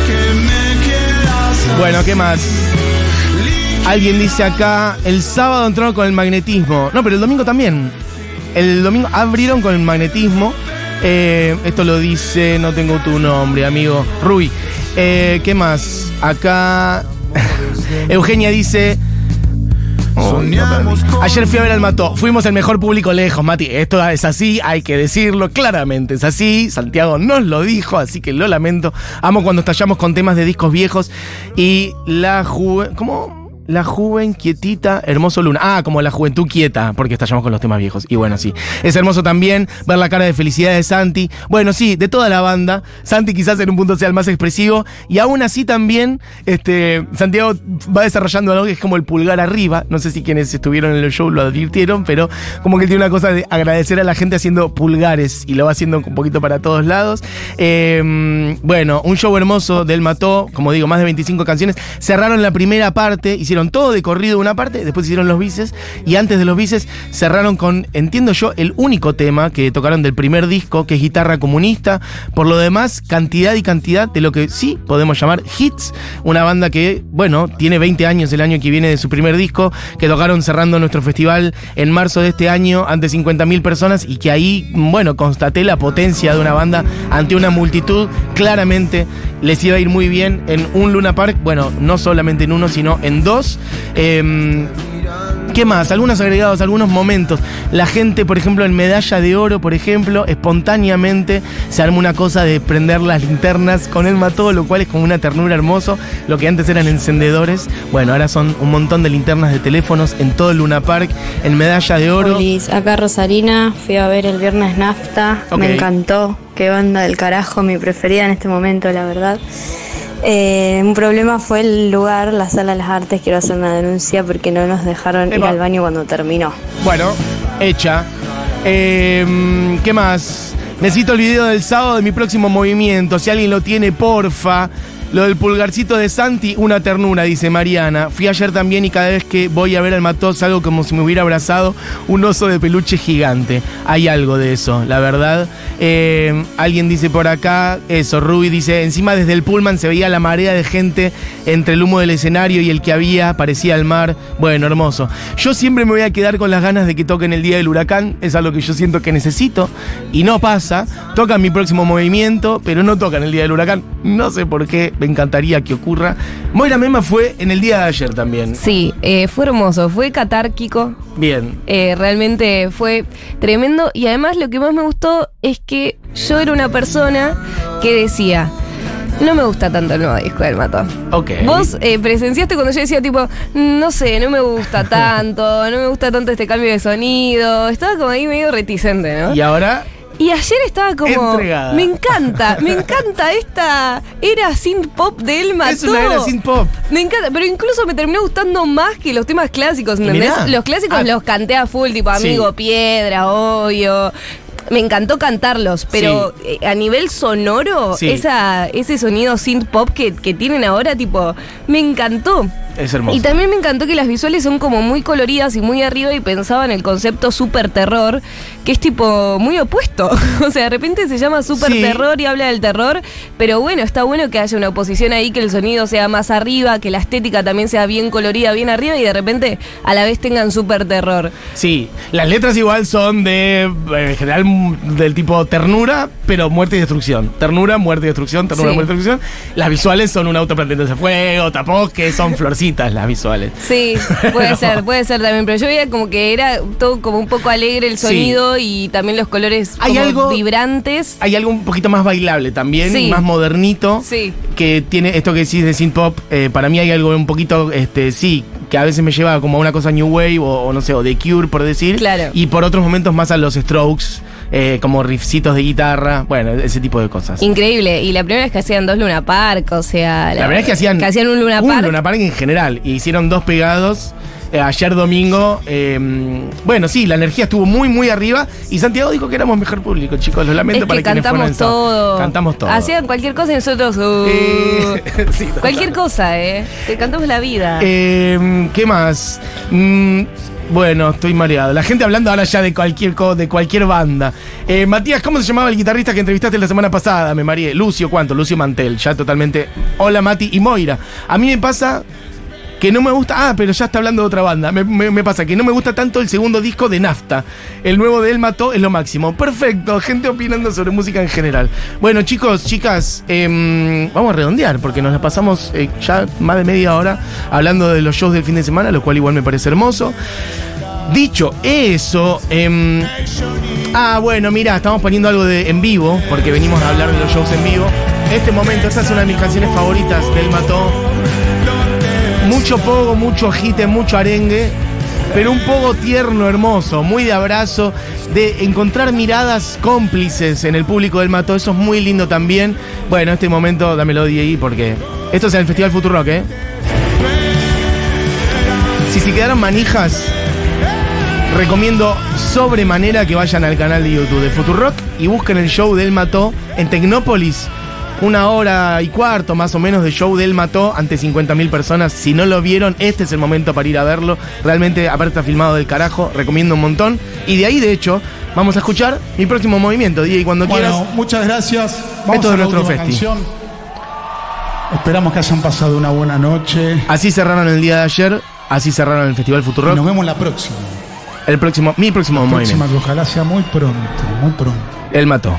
que me quieras. Bueno, ¿qué más? Alguien dice acá, el sábado entraron con el magnetismo. No, pero el domingo también. El domingo abrieron con el magnetismo. Eh, esto lo dice, no tengo tu nombre, amigo. Rui. Eh, ¿Qué más? Acá Eugenia dice... Oh, no. Ayer fui a ver al Mató. Fuimos el mejor público lejos, Mati. Esto es así, hay que decirlo claramente. Es así. Santiago nos lo dijo, así que lo lamento. Amo cuando estallamos con temas de discos viejos. Y la juventud. ¿Cómo? La juven quietita, hermoso luna. Ah, como la juventud quieta, porque estallamos con los temas viejos. Y bueno, sí. Es hermoso también ver la cara de felicidad de Santi. Bueno, sí, de toda la banda. Santi quizás en un punto sea el más expresivo. Y aún así también, este, Santiago va desarrollando algo que es como el pulgar arriba. No sé si quienes estuvieron en el show lo advirtieron, pero como que él tiene una cosa de agradecer a la gente haciendo pulgares y lo va haciendo un poquito para todos lados. Eh, bueno, un show hermoso del Mató, como digo, más de 25 canciones. Cerraron la primera parte, hicieron todo de corrido una parte, después hicieron los bices y antes de los bices cerraron con, entiendo yo, el único tema que tocaron del primer disco, que es Guitarra Comunista. Por lo demás, cantidad y cantidad de lo que sí podemos llamar hits. Una banda que, bueno, tiene 20 años el año que viene de su primer disco, que tocaron cerrando nuestro festival en marzo de este año ante 50.000 personas y que ahí, bueno, constaté la potencia de una banda ante una multitud claramente les iba a ir muy bien en un Luna Park. Bueno, no solamente en uno, sino en dos. Em, ¿Qué más? Algunos agregados, algunos momentos. La gente, por ejemplo, en Medalla de Oro, por ejemplo, espontáneamente se arma una cosa de prender las linternas con el mató, lo cual es como una ternura hermoso. Lo que antes eran encendedores, bueno, ahora son un montón de linternas de teléfonos en todo el Luna Park, en Medalla de Oro. Olis, acá Rosarina, fui a ver el viernes Nafta, me encantó, qué banda del carajo, mi preferida en este momento, la verdad. Eh, un problema fue el lugar, la sala de las artes, quiero hacer una denuncia porque no nos dejaron ir al baño cuando terminó. Bueno, hecha. Eh, ¿Qué más? Necesito el video del sábado de mi próximo movimiento. Si alguien lo tiene, porfa. Lo del pulgarcito de Santi, una ternura, dice Mariana. Fui ayer también y cada vez que voy a ver al mató salgo como si me hubiera abrazado un oso de peluche gigante. Hay algo de eso, la verdad. Eh, alguien dice por acá, eso, Ruby dice, encima desde el pullman se veía la marea de gente entre el humo del escenario y el que había, parecía el mar. Bueno, hermoso. Yo siempre me voy a quedar con las ganas de que toquen el día del huracán, es algo que yo siento que necesito y no pasa. Tocan mi próximo movimiento, pero no tocan el día del huracán. No sé por qué, me encantaría que ocurra. Moira Mema fue en el día de ayer también. Sí, eh, fue hermoso, fue catárquico. Bien. eh, realmente fue tremendo. Y además lo que más me gustó es que yo era una persona que decía. No me gusta tanto el nuevo disco del Mato. Ok. Vos eh, presenciaste cuando yo decía tipo, "Mm, no sé, no me gusta tanto, no me gusta tanto este cambio de sonido. Estaba como ahí medio reticente, ¿no? Y ahora, Y ayer estaba como. Entregada. Me encanta, me encanta esta era synth pop de El Mató. es una era sin pop. Me encanta, pero incluso me terminó gustando más que los temas clásicos, ¿entendés? Mirá. Los clásicos Ah. los canté a full, tipo Sí. Amigo Piedra, obvio. Me encantó cantarlos, pero eh, a nivel sonoro, Sí. esa, ese sonido synth pop que, que tienen ahora, tipo, me encantó. es hermoso. Y también me encantó que las visuales son como muy coloridas y muy arriba y pensaba en el concepto super terror, que es tipo muy opuesto. o sea, de repente se llama super Sí. terror y habla del terror, pero bueno, está bueno que haya una oposición ahí, que el sonido sea más arriba, que la estética también sea bien colorida, bien arriba y de repente a la vez tengan super terror. Sí, las letras igual son de, en general, del tipo ternura, pero muerte y destrucción. Ternura, muerte y destrucción, ternura, Sí. muerte y destrucción. Las visuales son un auto prendiéndose fuego, tapó, que son florcitas las visuales. Sí, puede ser, puede ser también, pero yo veía como que era todo como un poco alegre el Sí. sonido y también los colores Hay como algo- vibrantes. Hay algo un poquito más bailable también, Sí. más modernito. Sí. Que tiene esto que decís de synth pop. eh, para mí hay algo un poquito, este, sí, que a veces me lleva como a una cosa new wave o, o no sé, o de Cure, por decir. Claro. Y por otros momentos más a los strokes, eh, como riffcitos de guitarra. Bueno, ese tipo de cosas. Increíble. Y la primera vez que hacían dos Luna Park, o sea. La verdad es que hacían, que hacían un Luna Park. Luna Park en general. Y hicieron dos pegados. Eh, ayer domingo. eh, bueno, sí, la energía estuvo muy, muy arriba. Y Santiago dijo que éramos mejor público, chicos. Lo lamento es para que quienes fueron todo. Cantamos todo. Hacían cualquier cosa y nosotros. uh, Eh, sí, cualquier cosa, ¿eh? Te cantamos la vida. Eh, ¿Qué más? Mm, bueno, estoy mareado. La gente hablando ahora ya de cualquier co- de cualquier banda. Eh, Matías, ¿cómo se llamaba el guitarrista que entrevistaste la semana pasada? Me mareé. Lucio, ¿cuánto? Lucio Mantel, ya totalmente. Hola Mati y Moira. A mí me pasa que no me gusta. Ah, pero ya está hablando de otra banda. Me, pasa que no me gusta tanto el segundo disco de Nafta. El nuevo de El Mató es lo máximo. Perfecto, gente opinando sobre música en general. Bueno, chicos, chicas, em, vamos a redondear porque nos la pasamos eh, ya más de media hora hablando de los shows del fin de semana, lo cual igual me parece hermoso. Dicho eso, em, ah, bueno, mira, estamos poniendo algo de en vivo, porque venimos a hablar de los shows en vivo. Este momento, esta es una de mis canciones favoritas del Mató. Mucho pogo, mucho agite, mucho arengue, pero un pogo tierno, hermoso, muy de abrazo, de encontrar miradas cómplices en el público del Mató, eso es muy lindo también. Bueno, este momento dámelo ahí porque esto es en el Festival Futurock, ¿eh? Si se quedaron manijas, recomiendo sobremanera que vayan al canal de YouTube de Futurock y busquen el show del Mató en Tecnópolis. Una hora y cuarto más o menos de show del Mató ante 50.000 personas. Si no lo vieron, este es el momento para ir a verlo. Realmente, aparte está filmado del carajo, recomiendo un montón. Y de ahí, de hecho, vamos a escuchar mi próximo movimiento, y cuando Bueno, quieras. muchas gracias. Vamos Esto a es nuestro festi. canción. Esperamos que hayan pasado una buena noche. Así cerraron el día de ayer, así cerraron el Festival Y Futurock. nos vemos la próxima. El próximo, mi próximo La movimiento. próxima que ojalá sea muy pronto, muy pronto. El Mató.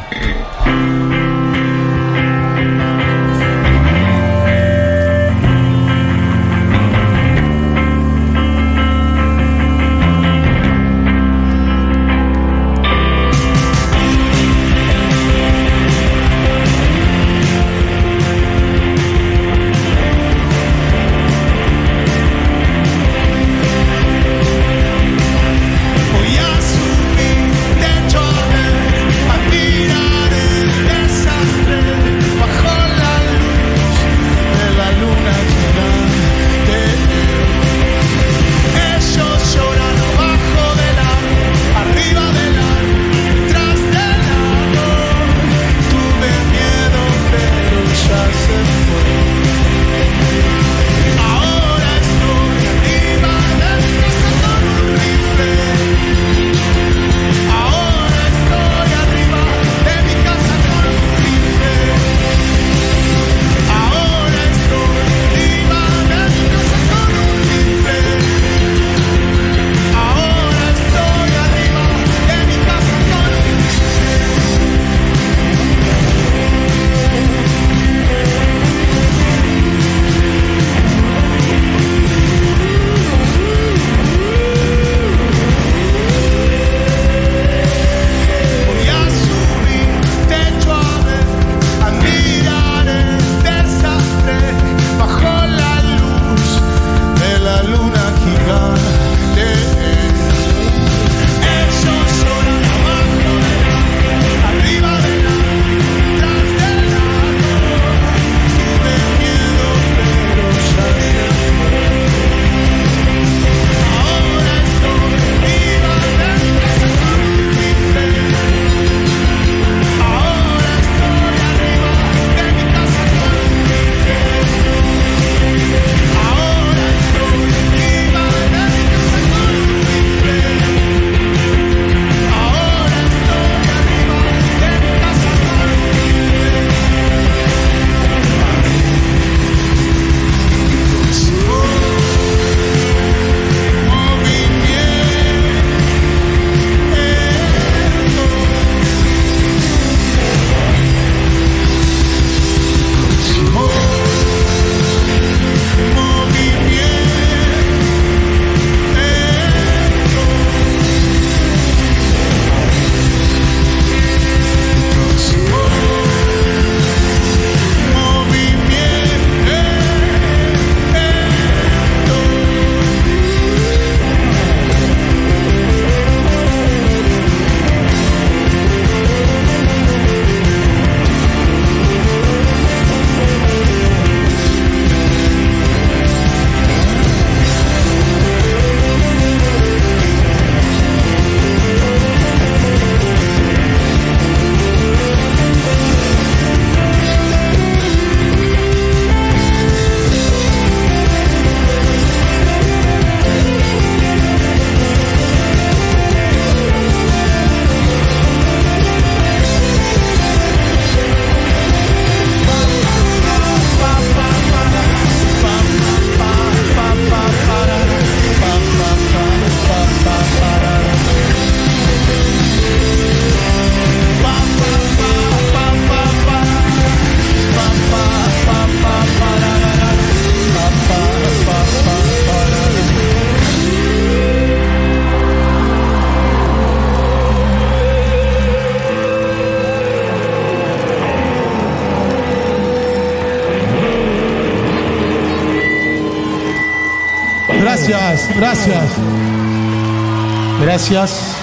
Gracias.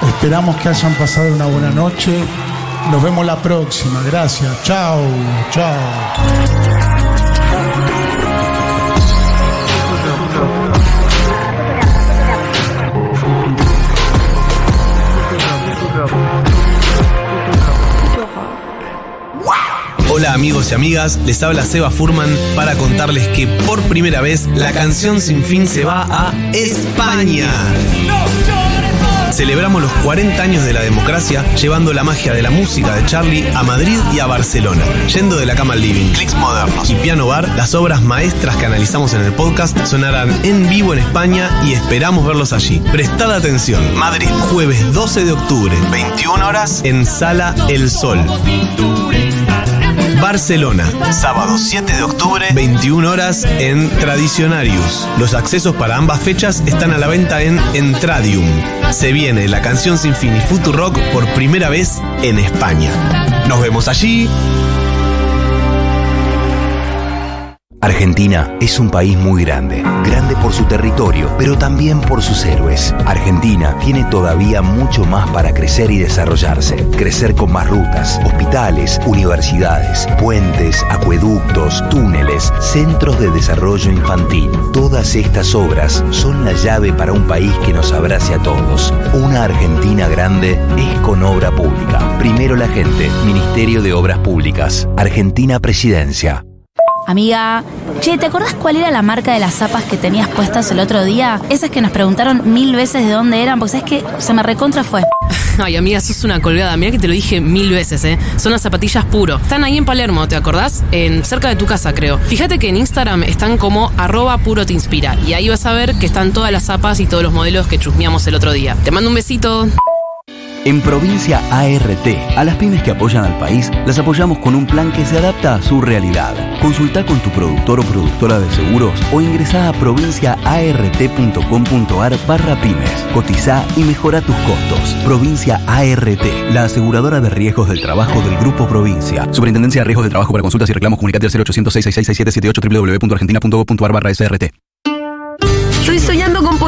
Esperamos que hayan pasado una buena noche. Nos vemos la próxima. Gracias. Chao, chao. Amigos y amigas, les habla Seba Furman para contarles que por primera vez la canción Sin Fin se va a España. Celebramos los 40 años de la democracia llevando la magia de la música de Charlie a Madrid y a Barcelona. Yendo de la cama al living, clics modernos y piano bar, las obras maestras que analizamos en el podcast sonarán en vivo en España y esperamos verlos allí. Prestad atención. Madrid, jueves 12 de octubre, 21 horas en Sala El Sol. Barcelona, sábado 7 de octubre, 21 horas en Tradicionarius. Los accesos para ambas fechas están a la venta en Entradium. Se viene la canción sin fin y Futurock por primera vez en España. Nos vemos allí. Argentina es un país muy grande, grande por su territorio, pero también por sus héroes. Argentina tiene todavía mucho más para crecer y desarrollarse. Crecer con más rutas, hospitales, universidades, puentes, acueductos, túneles, centros de desarrollo infantil. Todas estas obras son la llave para un país que nos abrace a todos. Una Argentina grande es con obra pública. Primero la gente, Ministerio de Obras Públicas, Argentina Presidencia. Amiga, che, ¿te acordás cuál era la marca de las zapas que tenías puestas el otro día? Esas que nos preguntaron mil veces de dónde eran, porque sabes que se me recontra fue. Ay, amiga, sos una colgada. Mira que te lo dije mil veces, ¿eh? Son las zapatillas puro. Están ahí en Palermo, ¿te acordás? En, cerca de tu casa, creo. Fíjate que en Instagram están como arroba puro te inspira. Y ahí vas a ver que están todas las zapas y todos los modelos que chusmeamos el otro día. Te mando un besito. En Provincia ART, a las pymes que apoyan al país, las apoyamos con un plan que se adapta a su realidad. Consulta con tu productor o productora de seguros o ingresá a provinciaart.com.ar barra pymes. Cotiza y mejora tus costos. Provincia ART, la aseguradora de riesgos del trabajo del Grupo Provincia. Superintendencia de Riesgos del Trabajo para consultas y reclamos comunicate al 0800 666 www.argentina.gov.ar barra.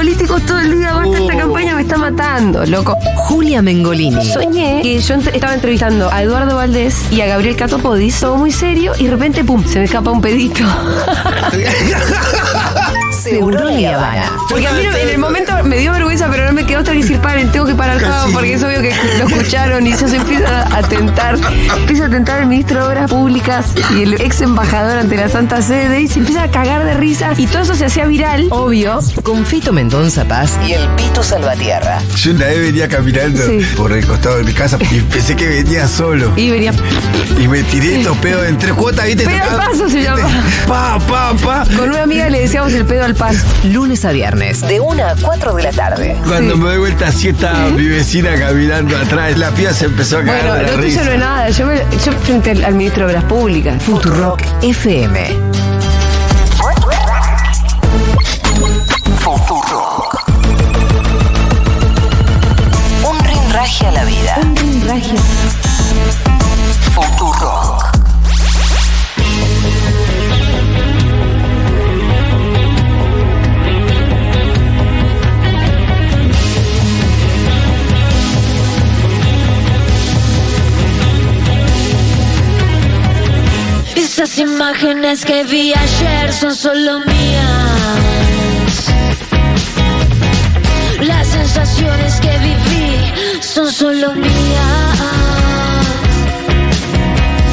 Políticos todo el día. Basta, esta campaña me está matando, loco. Julia Mengolini. Soñé que yo ent- estaba entrevistando a Eduardo Valdés y a Gabriel Catopodis, todo muy serio, y de repente, pum, se me escapa un pedito. Seguro la Habana. Porque a mí en el momento me dio vergüenza, pero no me quedó otra que decir, paren, tengo que parar todo, porque es obvio que lo escucharon y eso se empieza a tentar. Empieza a tentar el ministro de Obras Públicas y el ex embajador ante la Santa Sede y se empieza a cagar de risa y todo eso se hacía viral, obvio. Con Fito Mendonza Paz y el Pito Salvatierra. Yo una vez venía caminando Sí. por el costado de mi casa y pensé que venía solo. Y venía. Y me tiré estos pedos en tres cuotas, ¿viste? Pedo al paso se llama. Pa, pa, pa. Con una amiga le decíamos el pedo al Lunes a viernes, de 1 a 4 de la tarde. Cuando me doy vuelta así está mi vecina caminando atrás. La piba se empezó a cagar Bueno, de la tuyo risa. no es nada. Yo, me- yo frente al, al ministro de Obras Públicas. Futurock FM. Futurock. Un rinraje a la vida. Un rinraje. Esas imágenes que vi ayer son solo mías. Las sensaciones que viví son solo mías.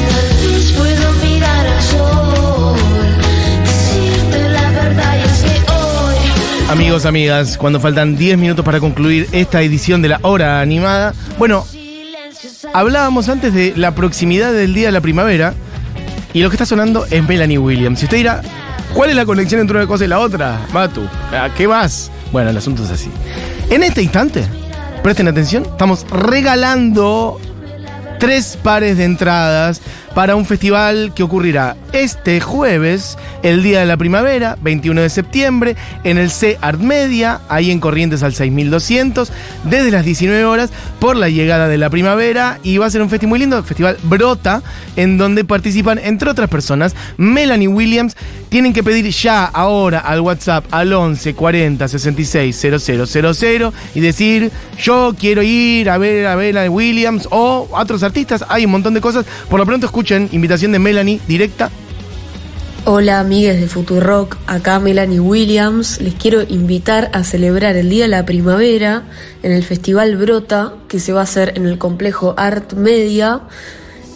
Tal vez puedo mirar al sol, decirte la verdad y es que hoy Amigos, amigas, cuando faltan 10 minutos para concluir esta edición de la hora animada, bueno, hablábamos antes de la proximidad del día de la primavera y lo que está sonando es Melanie Williams. Si usted dirá, ¿cuál es la conexión entre una cosa y la otra? Matu, ¿a qué más? Bueno, el asunto es así. En este instante, presten atención, estamos regalando tres pares de entradas para un festival que ocurrirá este jueves, el día de la primavera, 21 de septiembre, en el C Art Media, ahí en Corrientes al 6200, desde las 19 horas, por la llegada de la primavera. Y va a ser un festival muy lindo, el Festival Brota, en donde participan, entre otras personas, Melanie Williams. Tienen que pedir ya, ahora, al WhatsApp al 11 40 66 000 y decir, yo quiero ir a ver a Melanie Williams o a otros artistas. Hay un montón de cosas. Por lo pronto escuchen, invitación de Melanie directa. Hola amigues de Futurock, acá Melanie Williams. Les quiero invitar a celebrar el Día de la Primavera en el Festival Brota, que se va a hacer en el complejo Art Media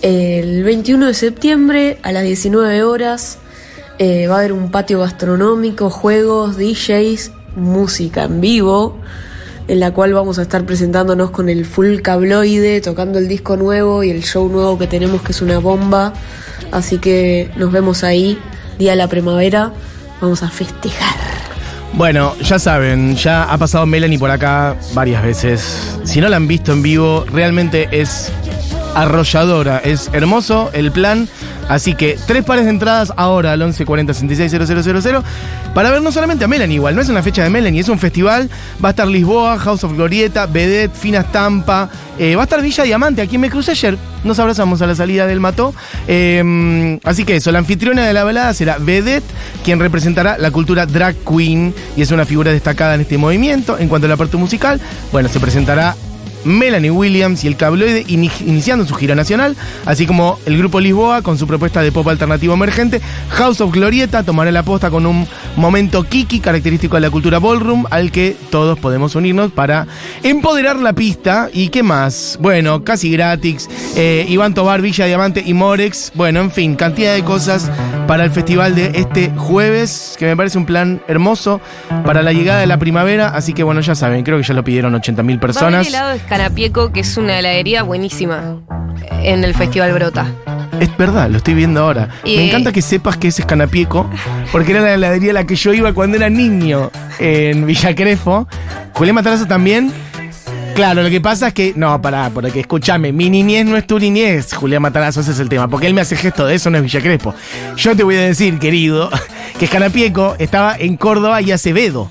el 21 de septiembre a las 19 horas. Eh, va a haber un patio gastronómico, juegos, DJs, música en vivo, en la cual vamos a estar presentándonos con el full cabloide, tocando el disco nuevo y el show nuevo que tenemos que es una bomba. Así que nos vemos ahí, día de la primavera, vamos a festejar. Bueno, ya saben, ya ha pasado Melanie por acá varias veces. Si no la han visto en vivo, realmente es arrolladora. Es hermoso el plan. Así que tres pares de entradas ahora al 1140 66 para ver no solamente a Melanie igual, no es una fecha de Melanie, es un festival. Va a estar Lisboa, House of Glorieta, Vedette, Fina Estampa. eh, va a estar Villa Diamante, a quien me crucé ayer. Nos abrazamos a la salida del Mató. Eh, así que eso, la anfitriona de la velada será Vedette, quien representará la cultura drag queen y es una figura destacada en este movimiento. En cuanto a la parte musical, bueno, se presentará Melanie Williams y el Cabloide ini- iniciando su gira nacional, así como el grupo Lisboa con su propuesta de pop alternativo emergente. House of Glorieta tomará la posta con un momento kiki característico de la cultura ballroom al que todos podemos unirnos para empoderar la pista. ¿Y qué más? Bueno, casi gratis. eh, Iván Tobar, Villa Diamante y Morex. Bueno, en fin, cantidad de cosas para el festival de este jueves, que me parece un plan hermoso para la llegada de la primavera. Así que bueno, ya saben, creo que ya lo pidieron 80.000 Va a Escanapieco, que es una heladería buenísima en el Festival Brota. Es verdad, lo estoy viendo ahora. Y- Me encanta que sepas que es Escanapieco, porque era la heladería a la que yo iba cuando era niño en Villa Crespo. Julián Matarazo también. Claro, lo que pasa es que. No, pará, porque escúchame, mi niñez no es tu niñez, Julián Matarazo, ese es el tema. Porque él me hace gesto de eso, no es Villa Crespo. Yo te voy a decir, querido, que Escanapieco estaba en Córdoba y Acevedo.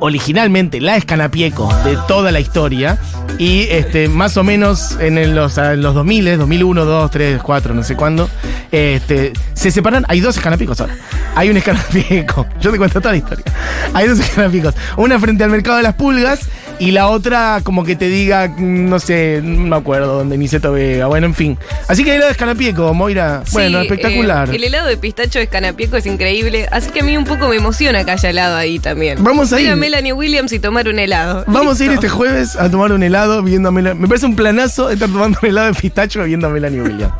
Originalmente la Escanapieco de toda la historia. Y este, más o menos en los, en los 2000, 2001, 2, 3, 4, no sé cuándo, este, se separan. Hay dos escanapiecos ahora. Hay un escanapieco. Yo te cuento toda la historia. Hay dos escanapiecos. Una frente al mercado de las pulgas y la otra como que te diga, mm, no sé, no me acuerdo dónde, Niceto Vega. Bueno, en fin. Así que hay de escanapieco, Moira. Bueno, Sí, espectacular. eh, el helado de pistacho de Escanapieco es increíble, así que a mí un poco me emociona que haya helado ahí también. Vamos a ir. a Melanie Williams y tomar un helado. Vamos a ir este jueves a tomar un helado viendo a Melanie. Me parece un planazo estar tomando un helado de pistacho viendo a Melanie Williams.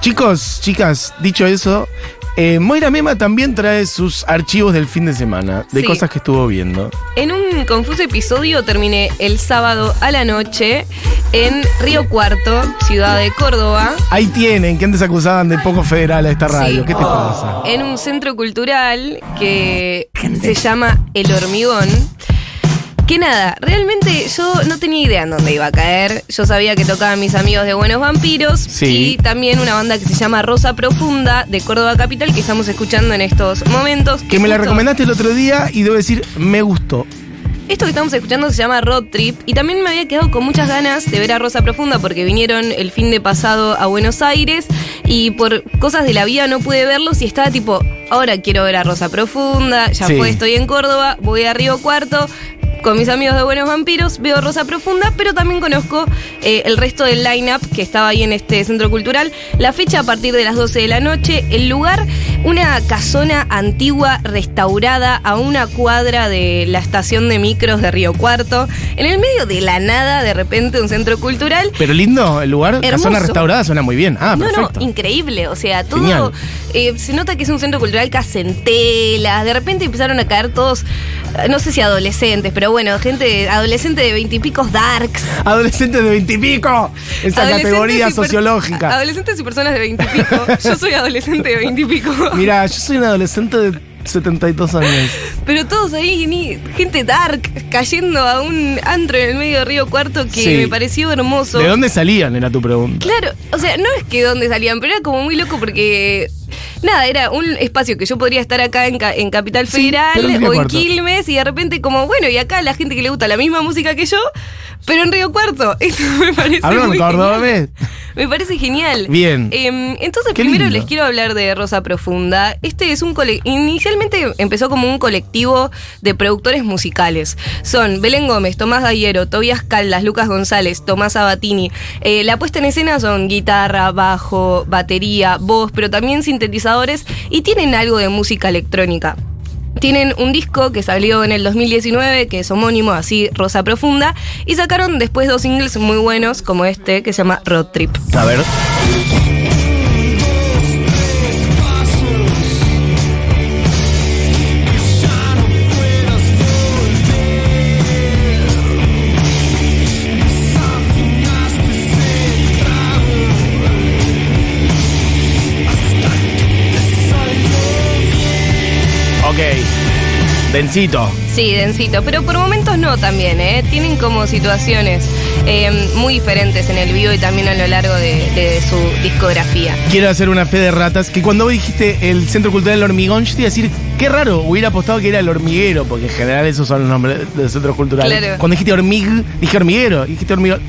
Chicos, chicas, dicho eso, eh, Moira Mema también trae sus archivos del fin de semana, de Sí. cosas que estuvo viendo. En un confuso episodio terminé el sábado a la noche en Río Cuarto, ciudad de Córdoba, Ahí tienen, que antes acusaban de poco federal a esta radio. ¿Qué te pasa? en un centro cultural que se llama El Hormigón. Que nada, realmente yo no tenía idea en dónde iba a caer. Yo sabía que tocaban mis amigos de Buenos Vampiros Sí. y también una banda que se llama Rosa Profunda de Córdoba Capital que estamos escuchando en estos momentos. Que me la recomendaste el otro día y debo decir, me gustó. Esto que estamos escuchando se llama Road Trip y también me había quedado con muchas ganas de ver a Rosa Profunda porque vinieron el fin de pasado a Buenos Aires y por cosas de la vida no pude verlos y estaba tipo, ahora quiero ver a Rosa Profunda, ya Sí. fue, estoy en Córdoba, voy a Río Cuarto. Con mis amigos de Buenos Vampiros veo Rosa Profunda, pero también conozco eh, el resto del line-up que estaba ahí en este centro cultural. La fecha a partir de las 12 de la noche. El lugar, una casona antigua restaurada a una cuadra de la estación de micros de Río Cuarto. En el medio de la nada, de repente, un centro cultural. Pero lindo el lugar, la Hermoso. zona restaurada suena muy bien. Ah, no, perfecto. no, increíble. O sea, todo. Eh, se nota que es un centro cultural casi en telas. De repente empezaron a caer todos, no sé si adolescentes, pero bueno, gente adolescente de veintipicos darks. Adolescentes de veintipico. Esa categoría sociológica. Adolescentes y personas de veintipico. Yo soy adolescente de veintipico. Mira, yo soy un adolescente de 72 años. Pero todos ahí, gente dark, cayendo a un antro en el medio de Río Cuarto que Sí. me pareció hermoso. ¿De dónde salían? Era tu pregunta. Claro, o sea, no es que dónde salían, pero era como muy loco porque. Nada, era un espacio que yo podría estar acá en, Ca- en Capital Federal en o en. Quilmes y de repente como, bueno, y acá la gente que le gusta la misma música que yo, pero en Río Cuarto. Esto me parece Hablan muy cordobés. me parece genial. Bien. Em, entonces, Qué primero lindo. les quiero hablar de Rosa Profunda. Este es un cole- Inicialmente empezó como un colectivo de productores musicales. Son Belén Gómez, Tomás Gallero, Tobias Caldas, Lucas González, Tomás Sabatini. Eh, la puesta en escena son guitarra, bajo, batería, voz, pero también y tienen algo de música electrónica. Tienen un disco que salió en el 2019, que es homónimo, así Rosa Profunda, y sacaron después dos singles muy buenos, como este, que se llama Road Trip. A ver. Densito. Sí, densito, pero por momentos no también, ¿eh? Tienen como situaciones eh, muy diferentes en el vivo y también a lo largo de, de su discografía. Quiero hacer una fe de ratas. Que cuando vos dijiste el Centro Cultural del Hormigón, yo te iba a decir, qué raro, hubiera apostado que era el hormiguero, porque en general esos son los nombres de los centros culturales. Claro. Cuando dijiste hormig, dije hormiguero. Dijiste hormigón.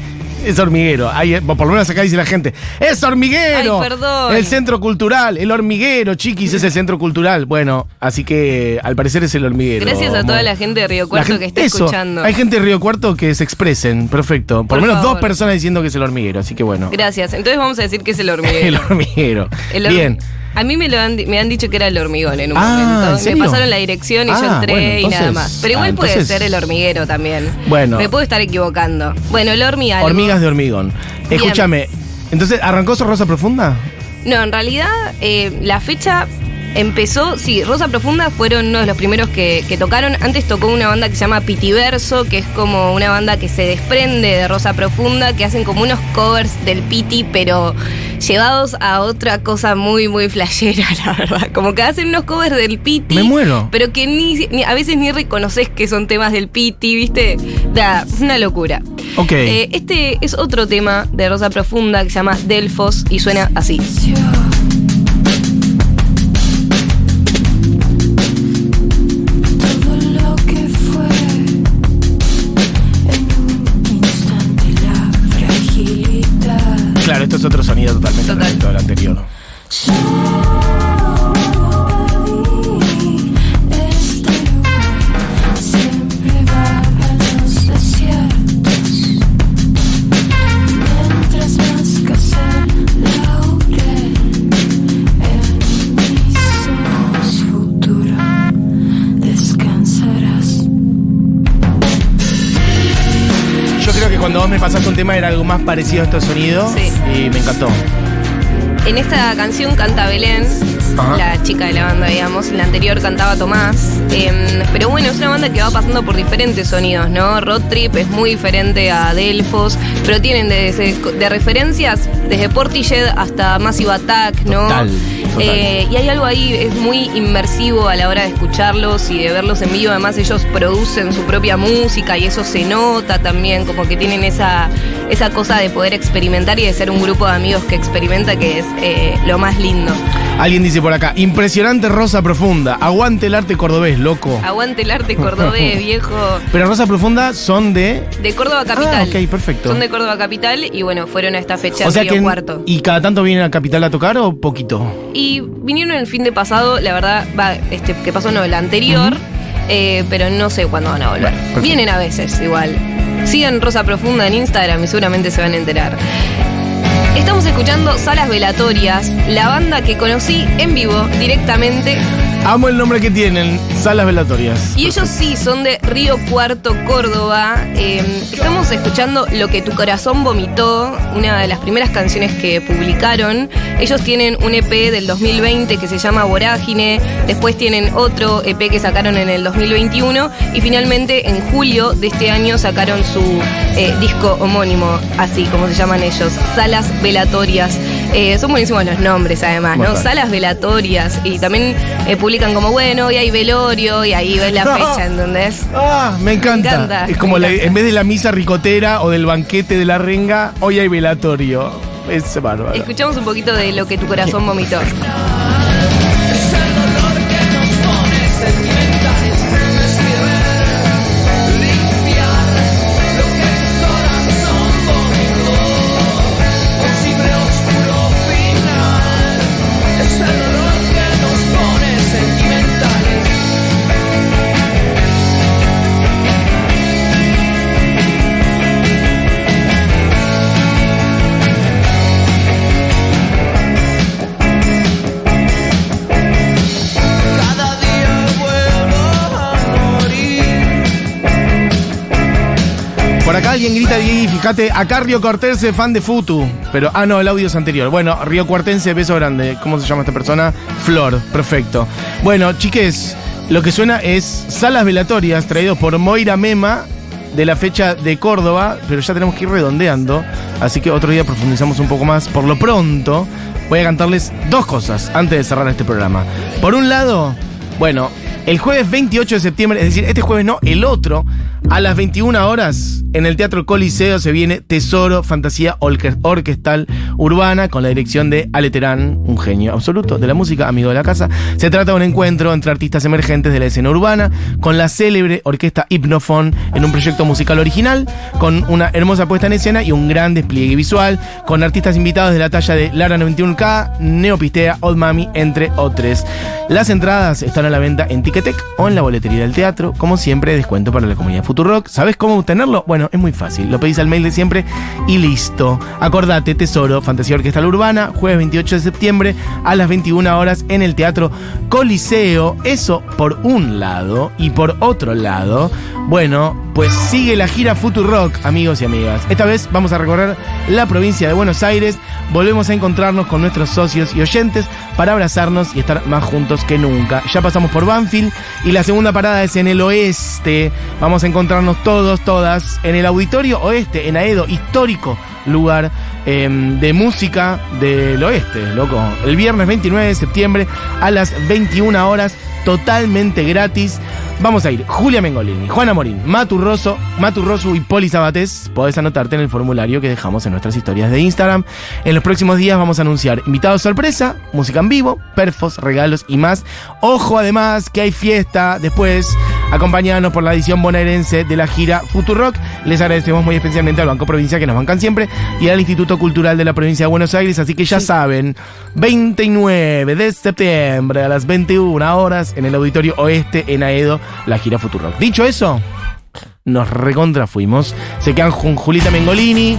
Es hormiguero. Ahí, por lo menos acá dice la gente. ¡Es hormiguero! Ay, perdón. El centro cultural, el hormiguero, chiquis, es el centro cultural. Bueno, así que al parecer es el hormiguero. Gracias a toda la gente de Río Cuarto gente- que está eso, escuchando. Hay gente de Río Cuarto que se expresen. Perfecto. Por, Por lo menos dos personas diciendo que es el hormiguero. Así que bueno. Gracias. Entonces vamos a decir que es el hormiguero. El hormiguero. El hor- Bien. A mí me, lo han, me han dicho que era el hormigón en un Ah, momento. ¿en serio? Me pasaron la dirección y yo Ah, entré bueno, y nada más. Pero igual ah, puede ser el hormiguero también. Bueno. Me puedo estar equivocando. Bueno, el hormi algo. Hormigas de hormigón. Bien. Escúchame. Entonces, ¿arrancó su Rosa Profunda? No, en realidad eh, la fecha empezó, sí, Rosa Profunda fueron uno de los primeros que, que tocaron. Antes tocó una banda que se llama Pitiverso, que es como una banda que se desprende de Rosa Profunda, que hacen como unos covers del Piti, pero llevados a otra cosa muy, muy flashera, la verdad. Como que hacen unos covers del Piti. Me muero. Pero que ni, ni- a veces ni reconoces que son temas del Piti, ¿viste? Da, es una locura. Ok. Eh, este es otro tema de Rosa Profunda que se llama Delfos y suena así. Tema era algo más parecido a este sonido. Sí. Y me encantó. En esta canción canta Belén, Ajá. la chica de la banda, digamos. En la anterior cantaba Tomás. Em, pero bueno, es una banda que va pasando por diferentes sonidos, ¿no? Road Trip es muy diferente a Delfos, pero tienen desde, de referencias desde Portishead hasta Massive Attack, ¿no? Total. Eh, y hay algo ahí, es muy inmersivo a la hora de escucharlos y de verlos en vivo. Además, ellos producen su propia música y eso se nota también, como que tienen esa, esa cosa de poder experimentar y de ser un grupo de amigos que experimenta, que es eh, lo más lindo. Alguien dice por acá, impresionante Rosa Profunda. Aguante el arte cordobés, loco. Aguante el arte cordobés, viejo. Pero Rosa Profunda son de. De Córdoba Capital. Ah, ok, perfecto. Son de Córdoba Capital y bueno, fueron a esta fecha O en sea Río que. Cuarto. ¿Y cada tanto vienen a Capital a tocar o poquito? Y vinieron el fin de pasado, la verdad, va, este, que pasó no, el anterior, eh, pero no sé cuándo van a volver. Vienen a veces, igual. Sigan Rosa Profunda en Instagram y seguramente se van a enterar. Estamos escuchando Salas Velatorias, la banda que conocí en vivo directamente. Amo el nombre que tienen, Salas Velatorias. Y ellos sí, son de Río Cuarto, Córdoba. Eh, estamos escuchando Lo que tu corazón vomitó, una de las primeras canciones que publicaron. Ellos tienen un EP del 2020 que se llama Vorágine, después tienen otro EP que sacaron en el 2021 y finalmente en julio de este año sacaron su eh, disco homónimo, así como se llaman ellos, Salas Velatorias. Eh, son buenísimos los nombres, además, ¿no? Salas velatorias. Y también eh, publican como, bueno, hoy hay velorio y ahí ves la fecha, ¿entendés? Ah, me encanta. Me encanta, es como me la- encanta. en vez de la misa ricotera o del banquete de la renga, hoy hay velatorio. Es bárbaro. Escuchamos un poquito de lo que tu corazón vomitó. Alguien grita, Diego, fíjate, acá Río Cortense, fan de Futu. Pero, ah, no, el audio es anterior. Bueno, Río Cuartense, beso grande. ¿Cómo se llama esta persona? Flor, perfecto. Bueno, chiques, lo que suena es salas velatorias traídos por Moira Mema de la fecha de Córdoba, pero ya tenemos que ir redondeando. Así que otro día profundizamos un poco más. Por lo pronto, voy a cantarles dos cosas antes de cerrar este programa. Por un lado, bueno, el jueves 28 de septiembre, es decir, este jueves no, el otro, a las 21 horas, en el Teatro Coliseo se viene Tesoro, Fantasía Orque- Orquestal Urbana, con la dirección de Ale Terán, un genio absoluto de la música, amigo de la casa. Se trata de un encuentro entre artistas emergentes de la escena urbana, con la célebre orquesta Hypnophone en un proyecto musical original, con una hermosa puesta en escena y un gran despliegue visual, con artistas invitados de la talla de Lara 91K, Neopistea, Old Mami, entre otros. Las entradas están a la venta en Ticketek o en la boletería del teatro. Como siempre, descuento para la comunidad Futurock. ¿Sabes cómo obtenerlo? Bueno, es muy fácil. Lo pedís al mail de siempre y listo. Acordate, Tesoro, Fantasía Orquestal Urbana, jueves 28 de septiembre a las 21 horas en el Teatro Coliseo. Eso por un lado. Y por otro lado, bueno, pues sigue la gira Futurock, amigos y amigas. Esta vez vamos a recorrer la provincia de Buenos Aires. Volvemos a encontrarnos con nuestros socios y oyentes para abrazarnos y estar más juntos que nunca. Ya pasamos por Banfield y la segunda parada es en el oeste. Vamos a encontrarnos todos, todas, en el Auditorio Oeste, en Aedo, histórico lugar eh, de música del oeste, loco. El viernes 29 de septiembre a las 21 horas, totalmente gratis. Vamos a ir Julia Mengolini, Juana Morín, Matu Rosso, Matu Rosso y Poli Sabatés. Podés anotarte en el formulario que dejamos en nuestras historias de Instagram. En los próximos días vamos a anunciar invitados sorpresa, música en vivo, perfos, regalos y más. Ojo además que hay fiesta después. Acompañados por la edición bonaerense de la gira Futurock. Les agradecemos muy especialmente al Banco Provincia que nos bancan siempre y al Instituto Cultural de la Provincia de Buenos Aires. Así que ya saben, 29 de septiembre a las 21 horas en el Auditorio Oeste en Aedo, la gira Futurock. Dicho eso, nos recontra fuimos. Se quedan con Julita Mengolini,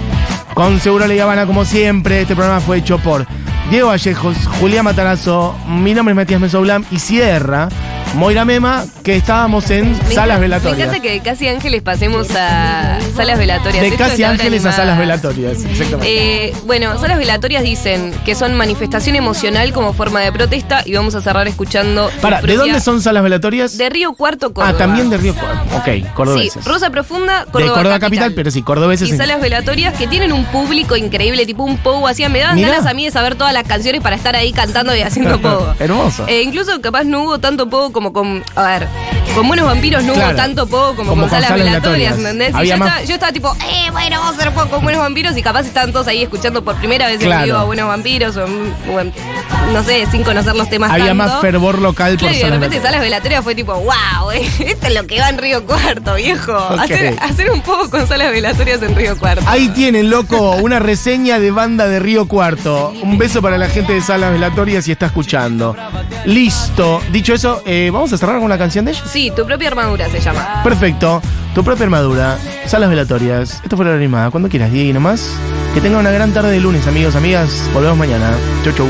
con Seguro Le Habana como siempre. Este programa fue hecho por Diego Vallejos, Julián Matarazo, mi nombre es Matías Mesoblam y Sierra, Moira Mema, que estábamos en Me salas velatorias. Me encanta que de Casi Ángeles pasemos a salas velatorias. De Esto casi ángeles a salas velatorias, exactamente. Eh, bueno, salas velatorias dicen que son manifestación emocional como forma de protesta y vamos a cerrar escuchando. Para, ¿de dónde son salas velatorias? De Río Cuarto, Córdoba. ah, también de Río Cuarto. Ok, Sí, cordobeses. Rosa Profunda, Córdoba, de Córdoba capital. pero sí, cordobeses. Y en- salas velatorias que tienen un público increíble, tipo un pogo así. Me daban Mirá. ganas a mí de saber todas las canciones para estar ahí cantando y haciendo pogo. Hermoso. Eh, incluso capaz no hubo tanto pogo como con. A ver, con buenos vampiros no Claro. hubo tanto pogo como, Como con con salas velatorias. ¿entendés? Y yo, más- estaba, yo estaba tipo, eh, bueno, vamos a hacer poco con buenos vampiros y capaz estaban todos ahí escuchando por primera vez Claro. en vivo a buenos vampiros o, no sé, sin conocer los temas Había tanto. más fervor local por Claro, y de repente salas velatorias fue tipo, wow, esto es lo que va en Río Cuarto, viejo. Hacer un poco con salas velatorias en Río Cuarto. Ahí tienen, loco, una reseña de banda de Río Cuarto. Un beso para la gente de Salas Velatorias si está escuchando. Listo. Dicho eso, eh, ¿vamos a cerrar con una canción de ellos? Sí, tu propia armadura se llama. Perfecto. Tu propia armadura. Salas Velatorias. Esto fue la animada. Cuando quieras, Diego, y nomás. Que tengan una gran tarde de lunes, amigos, amigas. Volvemos mañana. Chau, chau.